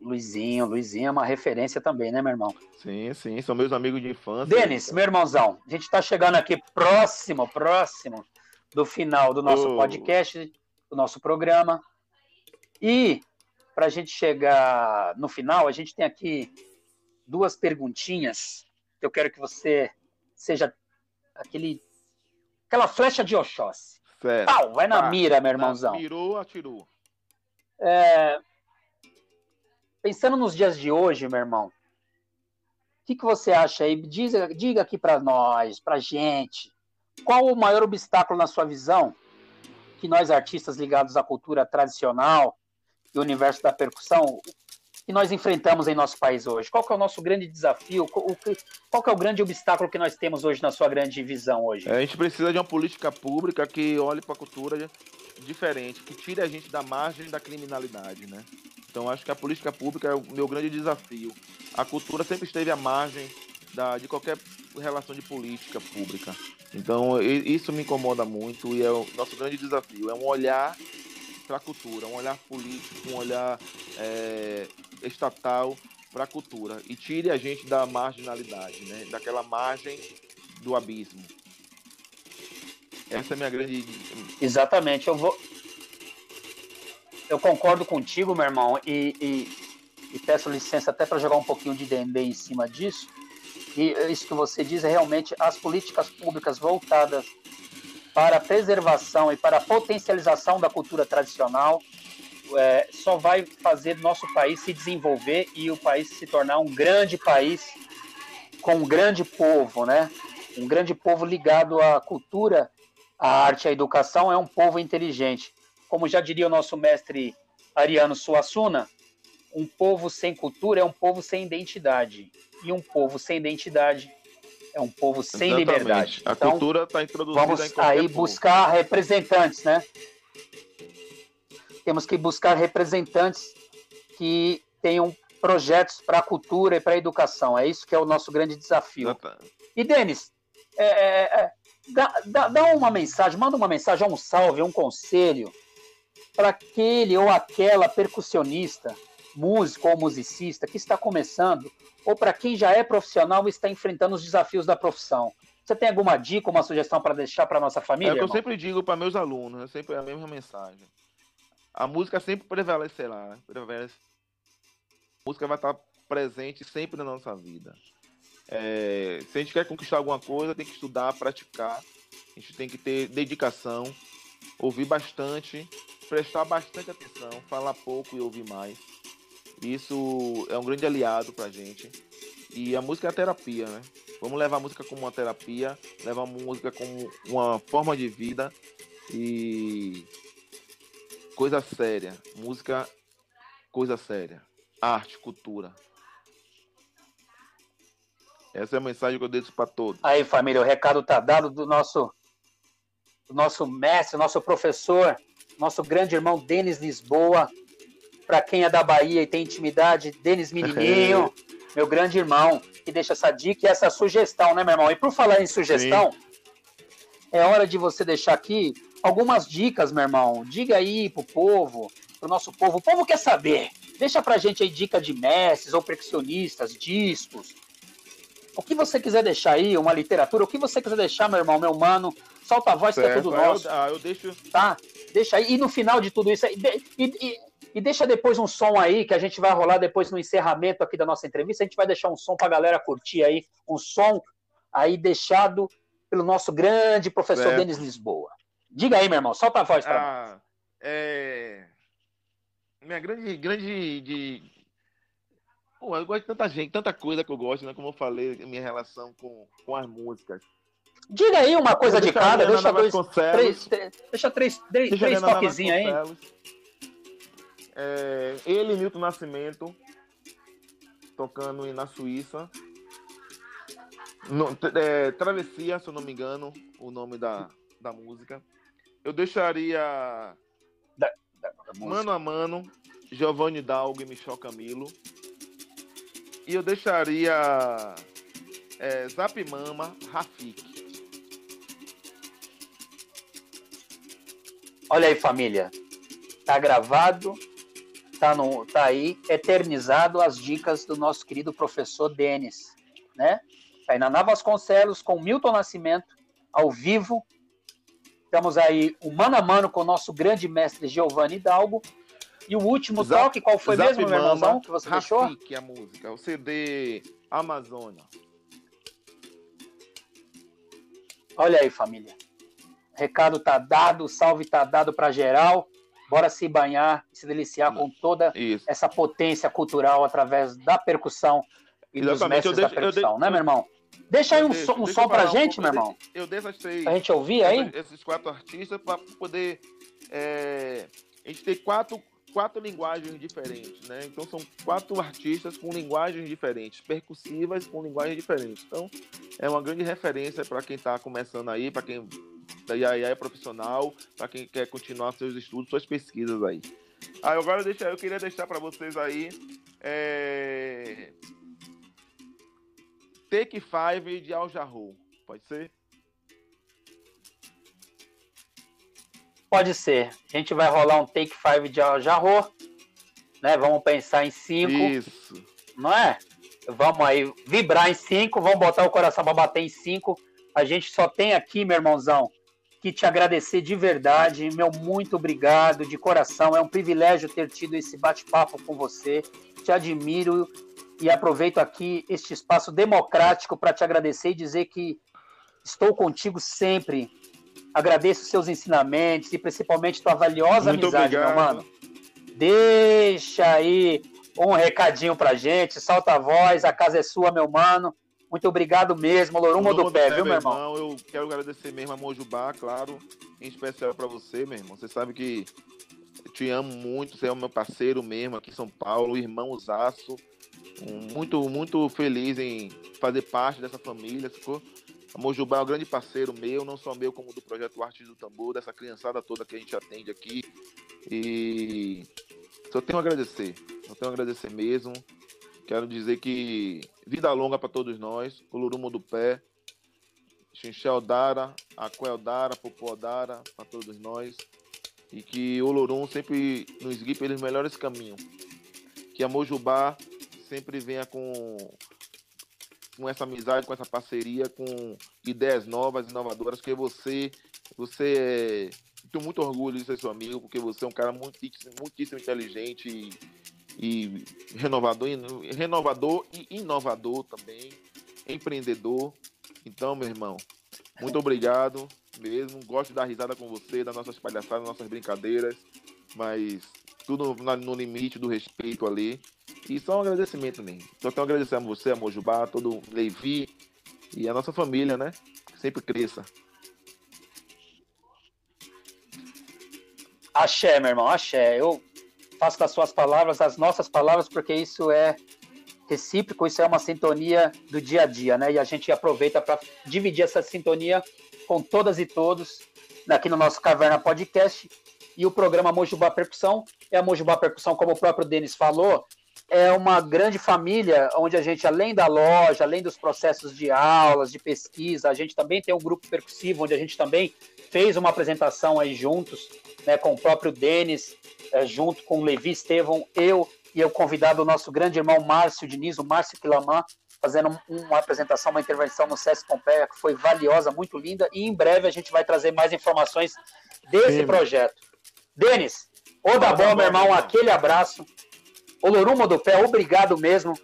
Luizinho, Luizinho é uma referência também, né, meu irmão? Sim, sim, são meus amigos de infância. Denis, meu irmãozão, a gente está chegando aqui próximo, próximo do final do nosso oh. podcast, do nosso programa. E para a gente chegar no final, a gente tem aqui duas perguntinhas que eu quero que você seja aquele aquela flecha de Oxóssi. Pau, vai na tá. mira, meu irmãozão. Mirou, atirou. É, pensando nos dias de hoje, meu irmão, o que, que você acha aí? Diga, diga aqui para nós, para gente, qual o maior obstáculo na sua visão que nós artistas ligados à cultura tradicional e universo da percussão que nós enfrentamos em nosso país hoje? Qual é o nosso grande desafio? Qual é o grande obstáculo que nós temos hoje na sua grande visão hoje? É, a gente precisa de uma política pública que olhe para a cultura diferente, que tire a gente da margem da criminalidade, né? Então acho que a política pública é o meu grande desafio. A cultura sempre esteve à margem da, de qualquer relação de política pública. Então isso me incomoda muito e é o nosso grande desafio. É um olhar para a cultura, um olhar político, um olhar é, estatal para a cultura e tire a gente da marginalidade, né? daquela margem do abismo. Essa é a minha grande. Exatamente. Eu vou, eu concordo contigo, meu irmão, e, e, e peço licença até para jogar um pouquinho de D&D em cima disso. E isso que você diz é realmente as políticas públicas voltadas para a preservação e para a potencialização da cultura tradicional é, só vai fazer nosso país se desenvolver e o país se tornar um grande país com um grande povo, né? um grande povo ligado à cultura, à arte, à educação, é um povo inteligente. Como já diria o nosso mestre Ariano Suassuna, um povo sem cultura é um povo sem identidade. E um povo sem identidade é um povo sem Exatamente. liberdade. A então, cultura está introduzida vamos em aí povo. buscar representantes, né? Temos que buscar representantes que tenham projetos para a cultura e para a educação. É isso que é o nosso grande desafio. E, Denis, é, é, é, dá, dá, dá, uma mensagem, manda uma mensagem, um salve, um conselho para aquele ou aquela percussionista, músico ou musicista que está começando, ou para quem já é profissional e está enfrentando os desafios da profissão. Você tem alguma dica, uma sugestão para deixar para nossa família? É o que eu sempre digo para meus alunos, é sempre a mesma mensagem. A música sempre prevalecerá, prevalece música vai estar presente sempre na nossa vida. É, se a gente quer conquistar alguma coisa, tem que estudar, praticar. A gente tem que ter dedicação, ouvir bastante, prestar bastante atenção, falar pouco e ouvir mais. Isso é um grande aliado para a gente. E a música é a terapia, né? Vamos levar a música como uma terapia, levar a música como uma forma de vida e coisa séria. Música, coisa séria arte, cultura. Essa é a mensagem que eu deixo para todos. Aí, família, o recado tá dado do nosso, do nosso mestre, nosso professor, nosso grande irmão Denis Lisboa. Para quem é da Bahia e tem intimidade, Denis Menininho, (laughs) meu grande irmão, que deixa essa dica e essa sugestão, né, meu irmão? E por falar em sugestão, Sim. é hora de você deixar aqui algumas dicas, meu irmão. Diga aí pro povo, pro nosso povo. O povo quer saber. Deixa pra gente aí dica de mestres ou percussionistas, discos. O que você quiser deixar aí, uma literatura, o que você quiser deixar, meu irmão, meu mano, solta a voz certo. que é tudo nosso. Eu, ah, eu deixo. Tá? Deixa aí. E no final de tudo isso. E, e, e, deixa depois um som aí, que a gente vai rolar depois no encerramento aqui da nossa entrevista. A gente vai deixar um som pra galera curtir aí. Um som aí deixado pelo nosso grande professor certo. Denis Lisboa. Diga aí, meu irmão, solta a voz pra ah, nós. É minha grande, grande de... Pô, eu gosto de tanta gente, tanta coisa que eu gosto, né? Como eu falei, minha relação com, com as músicas. Diga aí uma coisa de cada, deixa dois, três, três, deixa três, três, três toquezinhos aí. É, ele, Milton Nascimento, tocando na Suíça. No, é, Travessia, se eu não me engano, o nome da, da música. Eu deixaria Mano a Mano, Giovanni Dalgo e Michel Camilo. E eu deixaria é, Zap Mama, Rafik. Olha aí, família. Tá gravado, tá, no, tá aí, eternizado as dicas do nosso querido professor Denis, né? Tainá Vasconcelos com Milton Nascimento, ao vivo, Estamos aí o mano a mano com o nosso grande mestre Giovanni Hidalgo. E o último Zap, toque, qual foi Zap mesmo, meu irmãozão, que você Rafik, deixou? a música, o CD Amazônia. Olha aí, família. Recado tá dado, salve tá dado para geral. Bora se banhar, se deliciar com toda Isso. essa potência cultural através da percussão e Exatamente. dos mestres deixo, da percussão, né, meu irmão? Deixa aí um, deixa, som, um som pra gente, um meu irmão. Eu deixo três. Pra gente ouvir aí? Esses quatro artistas para poder. É, a gente tem quatro, quatro linguagens diferentes, né? Então são quatro artistas com linguagens diferentes, percussivas com linguagens diferentes. Então é uma grande referência para quem está começando aí, para quem aí é profissional, para quem quer continuar seus estudos, suas pesquisas aí. Aí agora deixa, eu queria deixar para vocês aí é, Take Five de Al Jarreau. Pode ser? Pode ser. A gente vai rolar um Take Five de Al Jarreau. Né? Vamos pensar em cinco. Isso. Não é? Vamos aí vibrar em cinco. Vamos botar o coração para bater em cinco. A gente só tem aqui, meu irmãozão, que te agradecer de verdade. Meu muito obrigado, de coração. É um privilégio ter tido esse bate-papo com você. Te admiro e aproveito aqui este espaço democrático para te agradecer e dizer que estou contigo sempre. Agradeço seus ensinamentos e principalmente tua valiosa Muito amizade, obrigado. meu mano. Deixa aí um recadinho pra gente, solta a voz, a casa é sua, meu mano. Muito obrigado mesmo, Lorumo do, do Pé, viu, meu irmão? irmão? Eu quero agradecer mesmo a Mojubá, claro, em especial para você, meu irmão. Você sabe que eu te amo muito, você é o meu parceiro mesmo aqui em São Paulo, irmão Zaço. Muito, muito feliz em fazer parte dessa família, ficou? A Mojubá é um grande parceiro meu, não só meu, como do projeto Arte do Tambor, dessa criançada toda que a gente atende aqui. E só tenho a agradecer, só tenho a agradecer mesmo. Quero dizer que vida longa para todos nós, Ulurumo do Pé, Xinxel Dara, Aquel Dara, Popó Dara, para todos nós. E que Olorum sempre nos guie pelos melhores caminhos. Que a Mojubá sempre venha com, com essa amizade, com essa parceria, com ideias novas, inovadoras, que você, você é, tenho muito orgulho de ser seu amigo, porque você é um cara muitíssimo, muitíssimo inteligente e e renovador, renovador e inovador também, empreendedor. Então, meu irmão, muito obrigado mesmo. Gosto de dar risada com você, das nossas palhaçadas, das nossas brincadeiras, mas tudo no limite do respeito ali. E só um agradecimento também. Só tenho a agradecer a você, a Mojubá, todo o Levi e a nossa família, né? Que sempre cresça. Axé, meu irmão, axé. Eu faço das suas palavras as nossas palavras, porque isso é recíproco, isso é uma sintonia do dia a dia, né? E a gente aproveita para dividir essa sintonia com todas e todos aqui no nosso Caverna Podcast. E o programa Mojubá Percussão é a Mojubá Percussão, como o próprio Denis falou, é uma grande família onde a gente, além da loja, além dos processos de aulas, de pesquisa, a gente também tem um grupo percussivo onde a gente também fez uma apresentação aí juntos, né, com o próprio Denis é, junto com o Levi Estevão, eu e o convidado, o nosso grande irmão Márcio Diniz, o Márcio Quilamã, fazendo uma apresentação, uma intervenção no SESC Pompeia, que foi valiosa, muito linda, e em breve a gente vai trazer mais informações desse Sim. projeto. Denis, ô da bom, meu irmão, aquele abraço. Olorumo do Pé, obrigado mesmo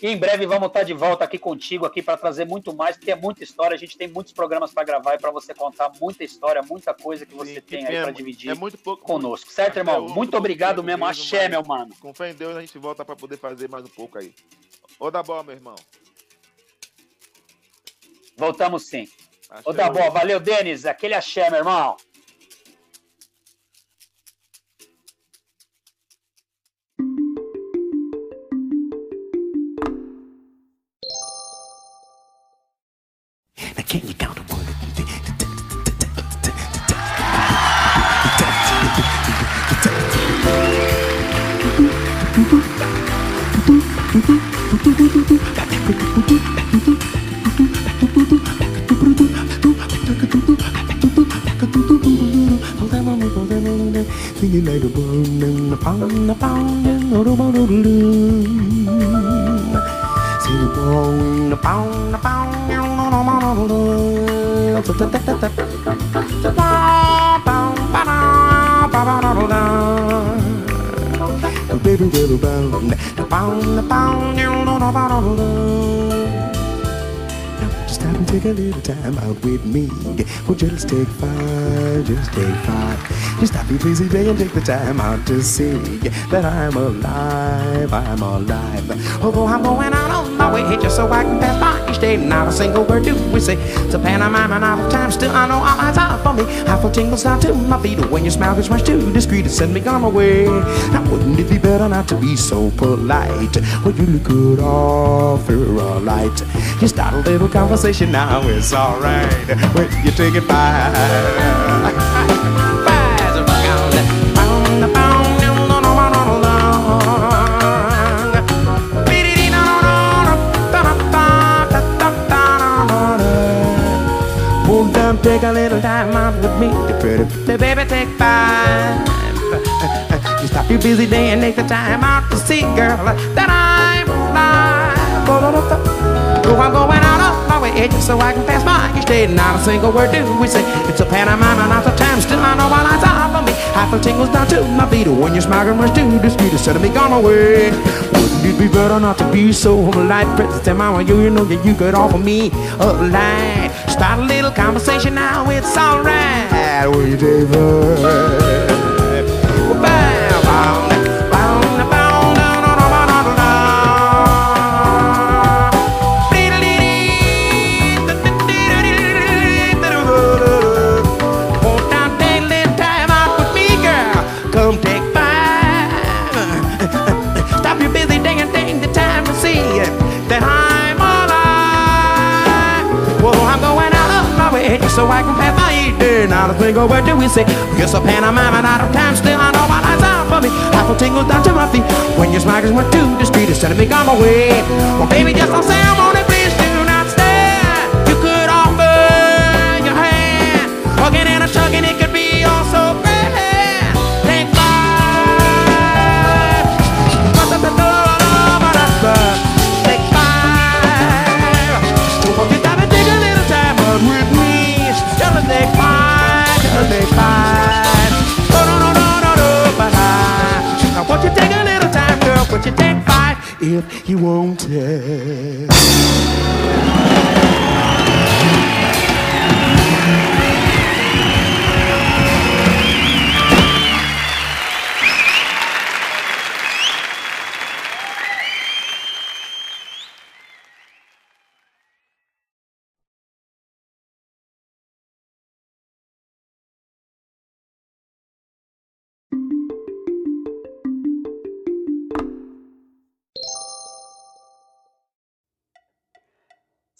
e em breve vamos estar de volta aqui contigo aqui para trazer muito mais, porque é muita história. A gente tem muitos programas para gravar e para você contar muita história, muita coisa que você Sim, tem que aí para dividir é muito pouco, conosco. Certo, irmão? muito obrigado mesmo. Axé, meu mano. Com fé em Deus a gente volta para poder fazer mais um pouco aí. Ô da boa, meu irmão. Voltamos sim. Ô da boa, valeu, Denis. Aquele axé, meu irmão. Baby. Now just stop and take a little time out with me. Well, just take five, just take five. Just stop your busy day and take the time out to see that I'm alive, I'm alive. Although I'm going out on my way just so I can pass by each day. Not a single word do we say. It's a pantomime and out of time. Still, I know all eyes are for me. I feel tingles down to my feet when your smile gets much too discreet to send me on my way. Now, wouldn't it be better not to be so polite? Well, you look good offer a light. You start a little conversation now, it's alright when you take. Take a little time out with me, pretty, pretty baby, take five. You stop your busy day and take the time out to see, girl, that I'm alive. Oh, I'm going just so I can pass by each day. Not a single word do we say. It's a pantomime and not the time. Still, I know my lines are for me. I feel tingles down to my feet when you're smiling much too discreet instead of me gone away. Wouldn't it be better not to be so polite? Princess, mama, you, you know that you could offer me a light. Start a little conversation now, it's alright. Will you take I'm just so I can pass my eating. Now the finger, what do we say? Yes, a pantomime and out of time. Still, I know my life's out for me. I feel tingle down to my feet when your smile went to the street instead of me on my way. Well, baby, just don't say I'm on it. Please do not stand. You could offer your hand, hugging and a chugging. It if want it?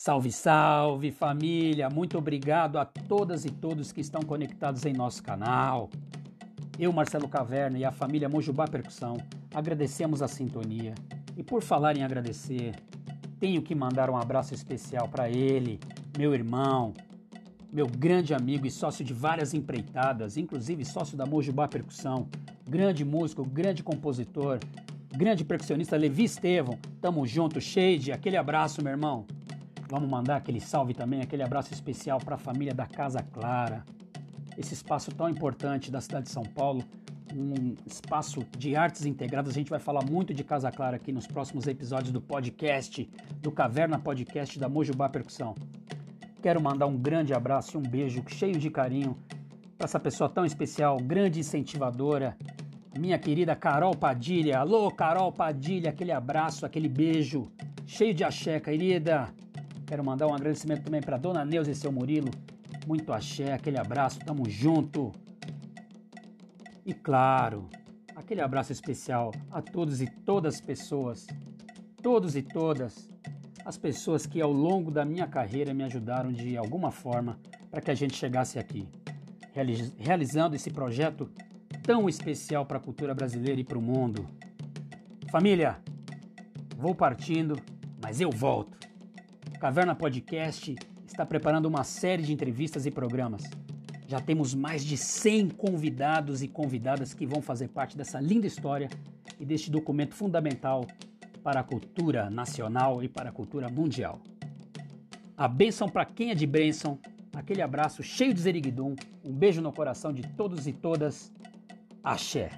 Salve, salve família! Muito obrigado a todas e todos que estão conectados em nosso canal. Eu, Marcelo Caverna e a família Mojubá Percussão agradecemos a sintonia. E por falar em agradecer, tenho que mandar um abraço especial para ele, meu irmão, meu grande amigo e sócio de várias empreitadas, inclusive sócio da Mojubá Percussão, grande músico, grande compositor, grande percussionista Levi Estevão. Tamo junto, Shade, aquele abraço, meu irmão. Vamos mandar aquele salve também, aquele abraço especial para a família da Casa Clara. Esse espaço tão importante da cidade de São Paulo, um espaço de artes integradas. A gente vai falar muito de Casa Clara aqui nos próximos episódios do podcast, do Caverna Podcast da Mojubá Percussão. Quero mandar um grande abraço e um beijo cheio de carinho para essa pessoa tão especial, grande incentivadora, minha querida Carol Padilha. Alô, Carol Padilha, aquele abraço, aquele beijo cheio de axé, querida. Quero mandar um agradecimento também para Dona Neuza e seu Murilo. Muito axé, aquele abraço, tamo junto. E claro, aquele abraço especial a todos e todas as pessoas, todos e todas, as pessoas que ao longo da minha carreira me ajudaram de alguma forma para que a gente chegasse aqui, realizando esse projeto tão especial para a cultura brasileira e para o mundo. Família, vou partindo, mas eu volto. Caverna Podcast está preparando uma série de entrevistas e programas. Já temos mais de 100 convidados e convidadas que vão fazer parte dessa linda história e deste documento fundamental para a cultura nacional e para a cultura mundial. A bênção para quem é de bênção, aquele abraço cheio de zeriguidum, um beijo no coração de todos e todas. Axé!